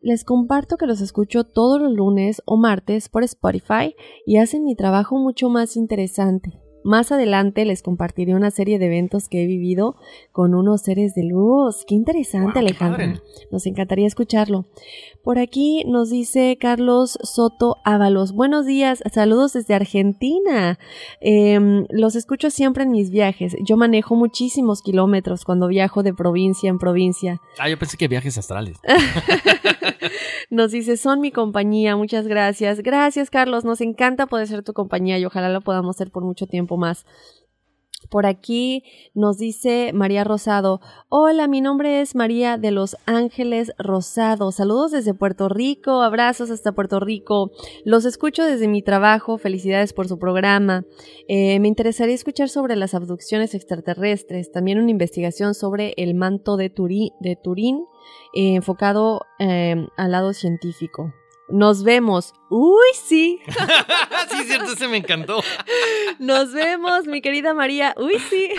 [SPEAKER 2] Les comparto que los escucho todos los lunes o martes por Spotify y hacen mi trabajo mucho más interesante. Más adelante les compartiré una serie de eventos que he vivido con unos seres de luz. Qué interesante, Alejandro. Nos encantaría escucharlo. Por aquí nos dice Carlos Soto Ábalos. Buenos días, saludos desde Argentina. Em, los escucho siempre en mis viajes. Yo manejo muchísimos kilómetros cuando viajo de provincia en provincia.
[SPEAKER 1] Ah, yo pensé que viajes astrales. *laughs*
[SPEAKER 2] nos dice, son mi compañía, muchas gracias. Gracias, Carlos, nos encanta poder ser tu compañía y ojalá lo podamos ser por mucho tiempo más. Por aquí nos dice María Rosado, hola, mi nombre es María de Los Ángeles Rosado, saludos desde Puerto Rico, abrazos hasta Puerto Rico, los escucho desde mi trabajo, felicidades por su programa, eh, me interesaría escuchar sobre las abducciones extraterrestres, también una investigación sobre el manto de, de Turín eh, enfocado eh, al lado científico. Nos vemos. Uy, sí. *laughs*
[SPEAKER 1] sí, cierto, ese me encantó.
[SPEAKER 2] Nos vemos, mi querida María. Uy, sí.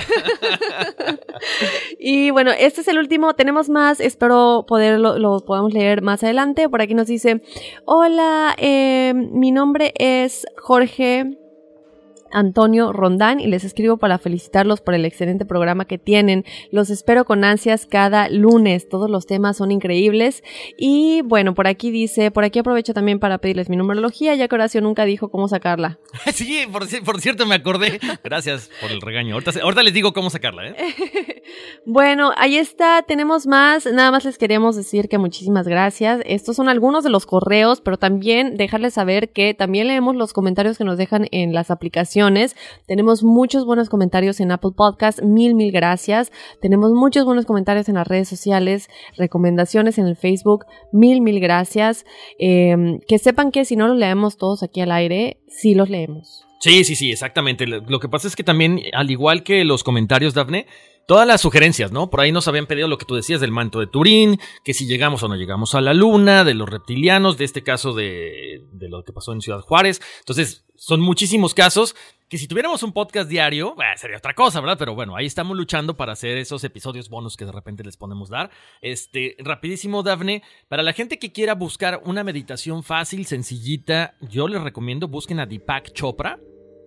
[SPEAKER 2] y bueno, este es el último. Tenemos más. Espero poderlo, lo podamos leer más adelante. Por aquí nos dice, hola, eh, mi nombre es Jorge Antonio Rondán y les escribo para felicitarlos por el excelente programa que tienen. Los espero con ansias cada lunes. Todos los temas son increíbles. Y bueno, por aquí dice, por aquí aprovecho también para pedirles mi numerología, ya que Horacio nunca dijo cómo sacarla. *laughs*
[SPEAKER 1] sí, por, cierto, me acordé. Gracias por el regaño. Ahorita, les digo cómo sacarla. ¿eh? *laughs*
[SPEAKER 2] bueno, ahí está. Tenemos más. Nada más les queríamos decir que muchísimas gracias. Estos son algunos de los correos, pero también dejarles saber que también leemos los comentarios que nos dejan en las aplicaciones tenemos muchos buenos comentarios en Apple Podcast. Mil, mil gracias. Tenemos muchos buenos comentarios en las redes sociales, recomendaciones en el Facebook. Mil, mil gracias. Em, que sepan que si no los leemos todos aquí al aire, sí los leemos.
[SPEAKER 1] Sí, sí, sí, exactamente. Lo que pasa es que también, al igual que los comentarios, Dafne, todas las sugerencias, ¿no? Por ahí nos habían pedido lo que tú decías del manto de Turín, que si llegamos o no llegamos a la luna, de los reptilianos, de este caso de, de lo que pasó en Ciudad Juárez. Entonces, son muchísimos casos que si tuviéramos un podcast diario, sería otra cosa, ¿verdad? Pero bueno, ahí estamos luchando para hacer esos episodios bonus que de repente les podemos dar. Este, rapidísimo, Dafne, para la gente que quiera buscar una meditación fácil, sencillita, yo les recomiendo busquen a Deepak Chopra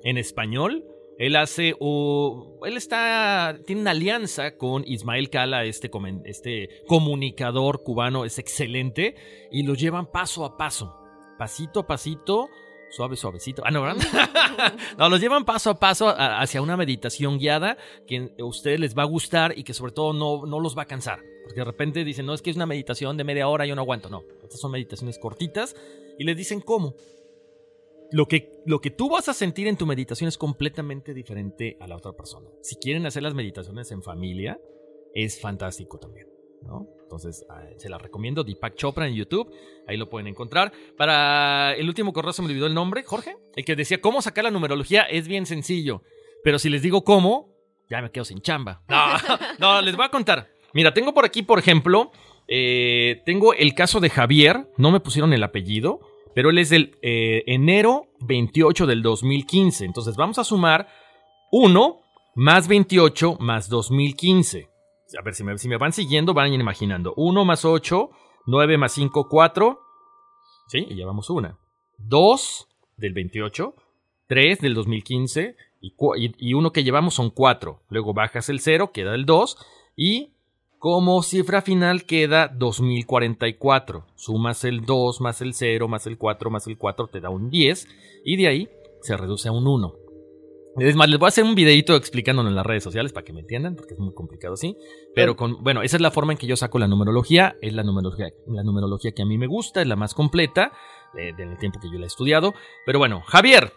[SPEAKER 1] en español. Él hace, o él está, tiene una alianza con Ismael Cala, este, este comunicador cubano, es excelente, y lo llevan paso a paso, pasito a pasito, suave, suavecito. Ah, no, ¿verdad? *laughs* no, los llevan paso a paso hacia una meditación guiada que a ustedes les va a gustar y que sobre todo no, no los va a cansar. Porque de repente dicen, no, es que es una meditación de media hora, yo no aguanto. No, estas son meditaciones cortitas y les dicen cómo lo que, lo que tú vas a sentir en tu meditación es completamente diferente a la otra persona. Si quieren hacer las meditaciones en familia, es fantástico también. ¿no? Entonces, eh, se la recomiendo, Deepak Chopra en YouTube. Ahí lo pueden encontrar. Para el último correo se me olvidó el nombre, Jorge. El que decía cómo sacar la numerología es bien sencillo. Pero si les digo cómo, ya me quedo sin chamba. No, *laughs* no, les voy a contar. Mira, tengo por aquí, por ejemplo, eh, tengo el caso de Javier. No me pusieron el apellido, pero él es del eh, enero 28 del 2015. Entonces vamos a sumar 1 más 28 más 2015. A ver, si me, si me van siguiendo, van imaginando. 1 más 8, 9 más 5, 4. Sí, y llevamos una. 2 del 28, 3 del 2015 y, y, uno que llevamos son 4. Luego bajas el 0, queda el 2 y como cifra final queda 2044. Sumas el 2 más el 0 más el 4 más el 4 te da un 10 y de ahí se reduce a un 1. Es más, les voy a hacer un videito explicándolo en las redes sociales para que me entiendan, porque es muy complicado así. Pero con, bueno, esa es la forma en que yo saco la numerología. Es la numerología, la numerología que a mí me gusta, es la más completa eh, del tiempo que yo la he estudiado. Pero bueno, Javier,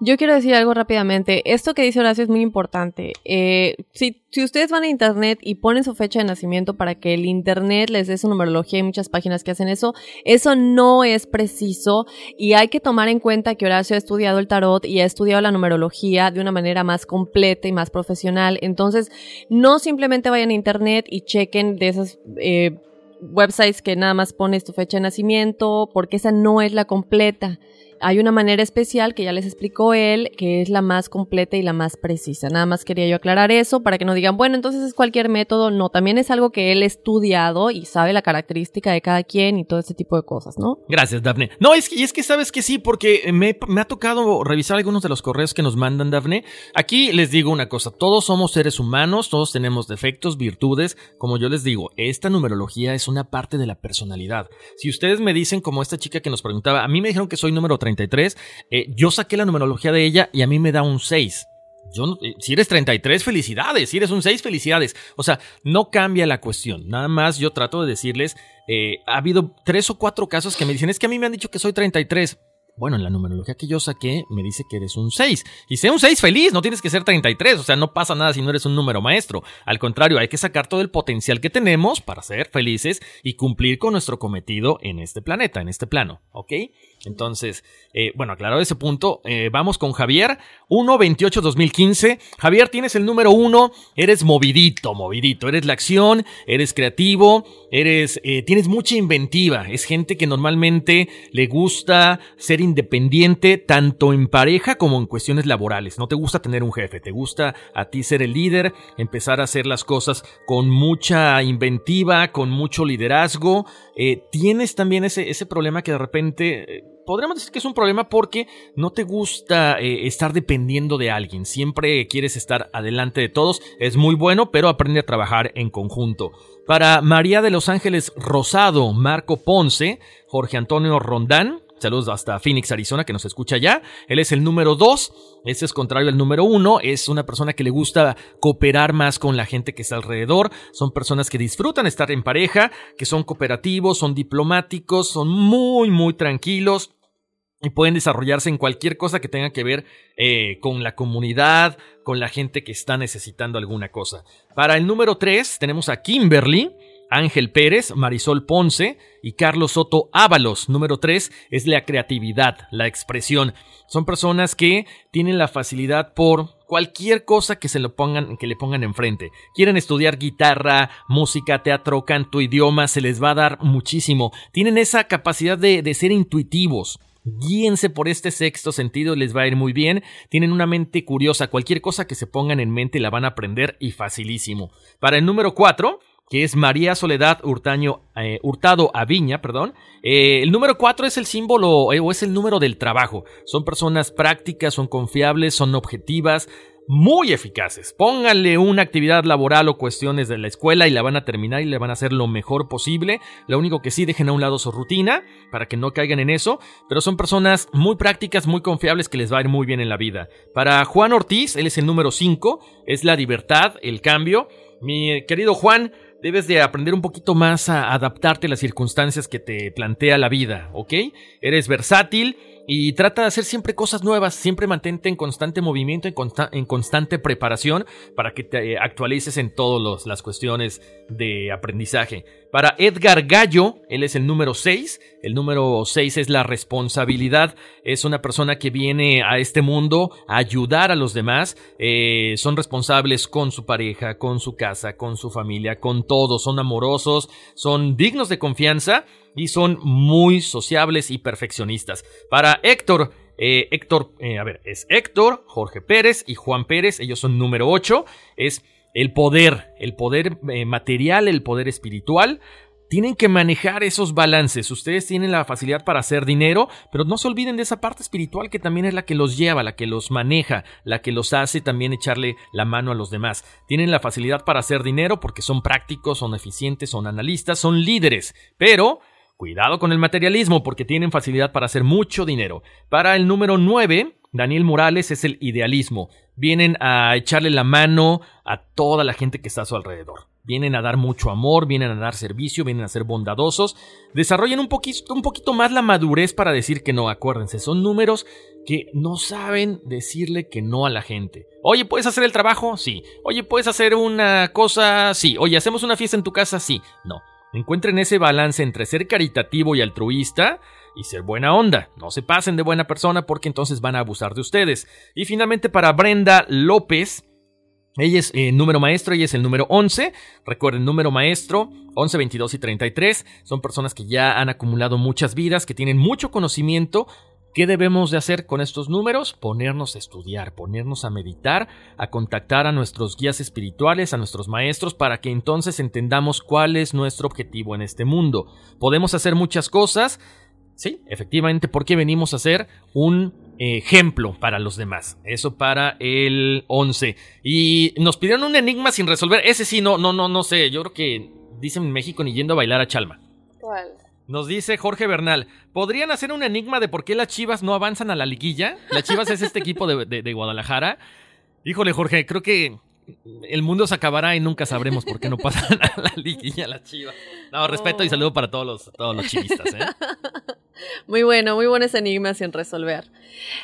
[SPEAKER 2] yo quiero decir algo rápidamente. Esto que dice Horacio es muy importante. Eh, si, si, ustedes van a internet y ponen su fecha de nacimiento para que el internet les dé su numerología, hay muchas páginas que hacen eso, eso no es preciso y hay que tomar en cuenta que Horacio ha estudiado el tarot y ha estudiado la numerología de una manera más completa y más profesional. Entonces, no simplemente vayan a internet y chequen de esas... Eh, websites que nada más pones tu fecha de nacimiento, porque esa no es la completa. Hay una manera especial que ya les explicó él, que es la más completa y la más precisa. Nada más quería yo aclarar eso para que no digan, bueno, entonces es cualquier método. No, también es algo que él ha estudiado y sabe la característica de cada quien y todo ese tipo de cosas, ¿no?
[SPEAKER 1] Gracias, Dafne. No, es que, es que sabes que sí, porque me, ha tocado revisar algunos de los correos que nos mandan, Dafne. Aquí les digo una cosa, todos somos seres humanos, todos tenemos defectos, virtudes. Como yo les digo, esta numerología es una parte de la personalidad. Si ustedes me dicen, como esta chica que nos preguntaba, a mí me dijeron que soy número 33, eh, yo saqué la numerología de ella y a mí me da un 6. Yo, eh, si eres 33, felicidades. Si eres un 6, felicidades. O sea, no cambia la cuestión. Nada más yo trato de decirles, eh, ha habido tres o cuatro casos que me dicen, es que a mí me han dicho que soy 33. Bueno, en la numerología que yo saqué me dice que eres un 6. Y sé un 6 feliz, no tienes que ser 33, o sea, no pasa nada si no eres un número maestro. Al contrario, hay que sacar todo el potencial que tenemos para ser felices y cumplir con nuestro cometido en este planeta, en este plano, ¿ok? Entonces, eh, bueno, aclarado ese punto, eh, vamos con Javier. 1-28-2015. Javier, tienes el número 1. Eres movidito, movidito. Eres la acción, eres creativo, eres, eh, tienes mucha inventiva. Es gente que normalmente le gusta ser independiente tanto en pareja como en cuestiones laborales. No te gusta tener un jefe, te gusta a ti ser el líder, empezar a hacer las cosas con mucha inventiva, con mucho liderazgo. tienes también ese, ese problema que de repente podríamos decir que es un problema porque no te gusta eh, estar dependiendo de alguien. Siempre quieres estar adelante de todos. Es muy bueno, pero aprende a trabajar en conjunto. Para María de los Ángeles Rosado, Marco Ponce, Jorge Antonio Rondán, Saludos hasta Phoenix, Arizona, que nos escucha ya. Él es el número dos. Este es contrario al número uno. Es una persona que le gusta cooperar más con la gente que está alrededor. Son personas que disfrutan estar en pareja, que son cooperativos, son diplomáticos, son muy, muy tranquilos y pueden desarrollarse en cualquier cosa que tenga que ver eh, con la comunidad, con la gente que está necesitando alguna cosa. Para el número 3 tenemos a Kimberly, Ángel Pérez, Marisol Ponce y Carlos Soto Ábalos. Número 3 es la creatividad, la expresión. Son personas que tienen la facilidad por cualquier cosa que se lo pongan, que le pongan enfrente. Quieren estudiar guitarra, música, teatro, canto, idioma, se les va a dar muchísimo. Tienen esa capacidad de, de ser intuitivos. Guíense por este sexto sentido, les va a ir muy bien. Tienen una mente curiosa, cualquier cosa que se pongan en mente la van a aprender y facilísimo. Para el número 4, que es María Soledad eh, Hurtado Aviña, perdón. Eh, el número 4 es el símbolo eh, o es el número del trabajo. Son personas prácticas, son confiables, son objetivas, muy eficaces. Pónganle una actividad laboral o cuestiones de la escuela y la van a terminar y le van a hacer lo mejor posible. Lo único que sí, dejen a un lado su rutina para que no caigan en eso, pero son personas muy prácticas, muy confiables que les va a ir muy bien en la vida. Para Juan Ortiz, él es el número 5, es la libertad, el cambio. Mi querido Juan, debes de aprender un poquito más a adaptarte a las circunstancias que te plantea la vida, ¿ok? Eres versátil, y trata de hacer siempre cosas nuevas, siempre mantente en constante movimiento, en, en constante preparación para que te eh, actualices en todas las cuestiones de aprendizaje. Para Edgar Gallo, él es el número 6, el número 6 es la responsabilidad, es una persona que viene a este mundo a ayudar a los demás, eh, son responsables con su pareja, con su casa, con su familia, con todo, son amorosos, son dignos de confianza y son muy sociables y perfeccionistas. Para Héctor, eh, Héctor, eh, a ver, es Héctor, Jorge Pérez y Juan Pérez, ellos son número 8, es el poder, el poder eh, material, el poder espiritual. Tienen que manejar esos balances. Ustedes tienen la facilidad para hacer dinero, pero no se olviden de esa parte espiritual que también es la que los lleva, la que los maneja, la que los hace también echarle la mano a los demás. Tienen la facilidad para hacer dinero porque son prácticos, son eficientes, son analistas, son líderes, pero Cuidado con el materialismo porque tienen facilidad para hacer mucho dinero. Para el número 9, Daniel Morales es el idealismo. Vienen a echarle la mano a toda la gente que está a su alrededor. Vienen a dar mucho amor, vienen a dar servicio, vienen a ser bondadosos. Desarrollen un poquito, un poquito más la madurez para decir que no. Acuérdense, son números que no saben decirle que no a la gente. Oye, ¿puedes hacer el trabajo? Sí. Oye, ¿puedes hacer una cosa? Sí. Oye, ¿hacemos una fiesta en tu casa? Sí. No. Encuentren ese balance entre ser caritativo y altruista y ser buena onda. No se pasen de buena persona porque entonces van a abusar de ustedes. Y finalmente para Brenda López, ella es el número maestro, ella es el número 11. Recuerden, número maestro, 11, 22 y 33. Son personas que ya han acumulado muchas vidas, que tienen mucho conocimiento. ¿Qué debemos de hacer con estos números? Ponernos a estudiar, ponernos a meditar, a contactar a nuestros guías espirituales, a nuestros maestros, para que entonces entendamos cuál es nuestro objetivo en este mundo. Podemos hacer muchas cosas, sí, efectivamente, porque venimos a ser un ejemplo para los demás. Eso para el 11. Y nos pidieron un enigma sin resolver. Ese sí, no, no, no, no sé. Yo creo que dicen en México ni yendo a bailar a Chalma.
[SPEAKER 2] ¿Cuál?
[SPEAKER 1] Nos dice Jorge Bernal, ¿podrían hacer un enigma de por qué las Chivas no avanzan a la liguilla? Las Chivas es este equipo de, de- de Guadalajara. Híjole, Jorge, creo que el mundo se acabará y nunca sabremos por qué no pasan *laughs* a la liguilla las Chivas. No, respeto y saludo para todos los, todos los chivistas, ¿eh? *laughs*
[SPEAKER 2] Muy bueno, muy buen ese enigma sin resolver.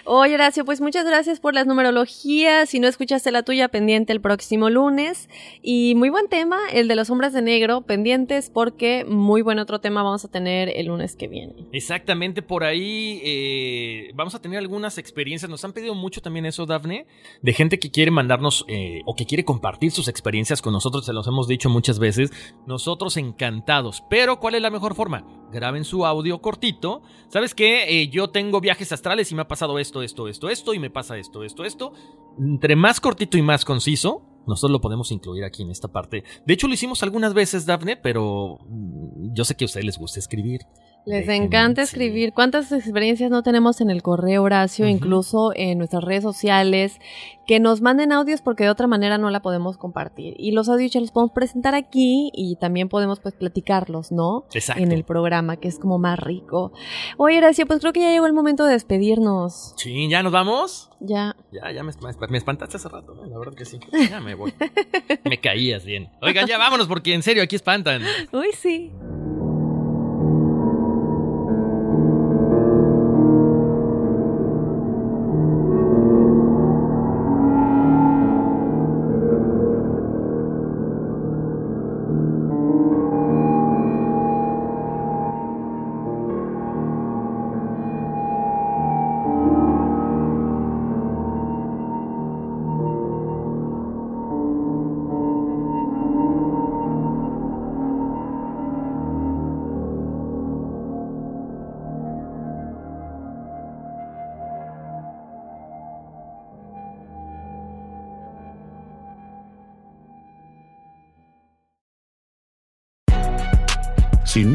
[SPEAKER 2] Oye, Horacio, pues muchas gracias por las numerologías. Si no escuchaste la tuya, pendiente el próximo lunes. Y muy buen tema, el de los hombres de negro, pendientes porque muy buen otro tema vamos a tener el lunes que viene.
[SPEAKER 1] Exactamente, por ahí eh, vamos a tener algunas experiencias. Nos han pedido mucho también eso, Dafne, de gente que quiere mandarnos eh, o que quiere compartir sus experiencias con nosotros. Se los hemos dicho muchas veces. Nosotros encantados. Pero, ¿cuál es la mejor forma? Graben su audio cortito. ¿Sabes qué? Eh, yo tengo viajes astrales y me ha pasado esto, esto, esto, esto, y me pasa esto, esto, esto. Entre más cortito y más conciso, nosotros lo podemos incluir aquí en esta parte. De hecho, lo hicimos algunas veces, Dafne, pero mm, yo sé que a ustedes les gusta escribir.
[SPEAKER 2] Les
[SPEAKER 1] Déjenme,
[SPEAKER 2] encanta
[SPEAKER 1] sí.
[SPEAKER 2] escribir. ¿Cuántas experiencias no tenemos en el correo, Horacio? Incluso en nuestras redes sociales. Que nos manden audios porque de otra manera no la podemos compartir. Y los audios ya los podemos presentar aquí y también podemos pues platicarlos, ¿no?
[SPEAKER 1] Exacto.
[SPEAKER 2] En el programa, que es como más rico. Oye, Horacio, pues creo que ya llegó el momento de despedirnos.
[SPEAKER 1] Sí, ¿ya nos vamos?
[SPEAKER 2] Ya.
[SPEAKER 1] Ya, ya me, me- espantaste hace rato, ¿eh? la verdad que sí. Ya me voy. me caías bien. Oigan, ya vámonos porque en serio aquí espantan. *laughs*
[SPEAKER 2] Uy, sí.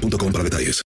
[SPEAKER 3] boostmobile.com para detalles.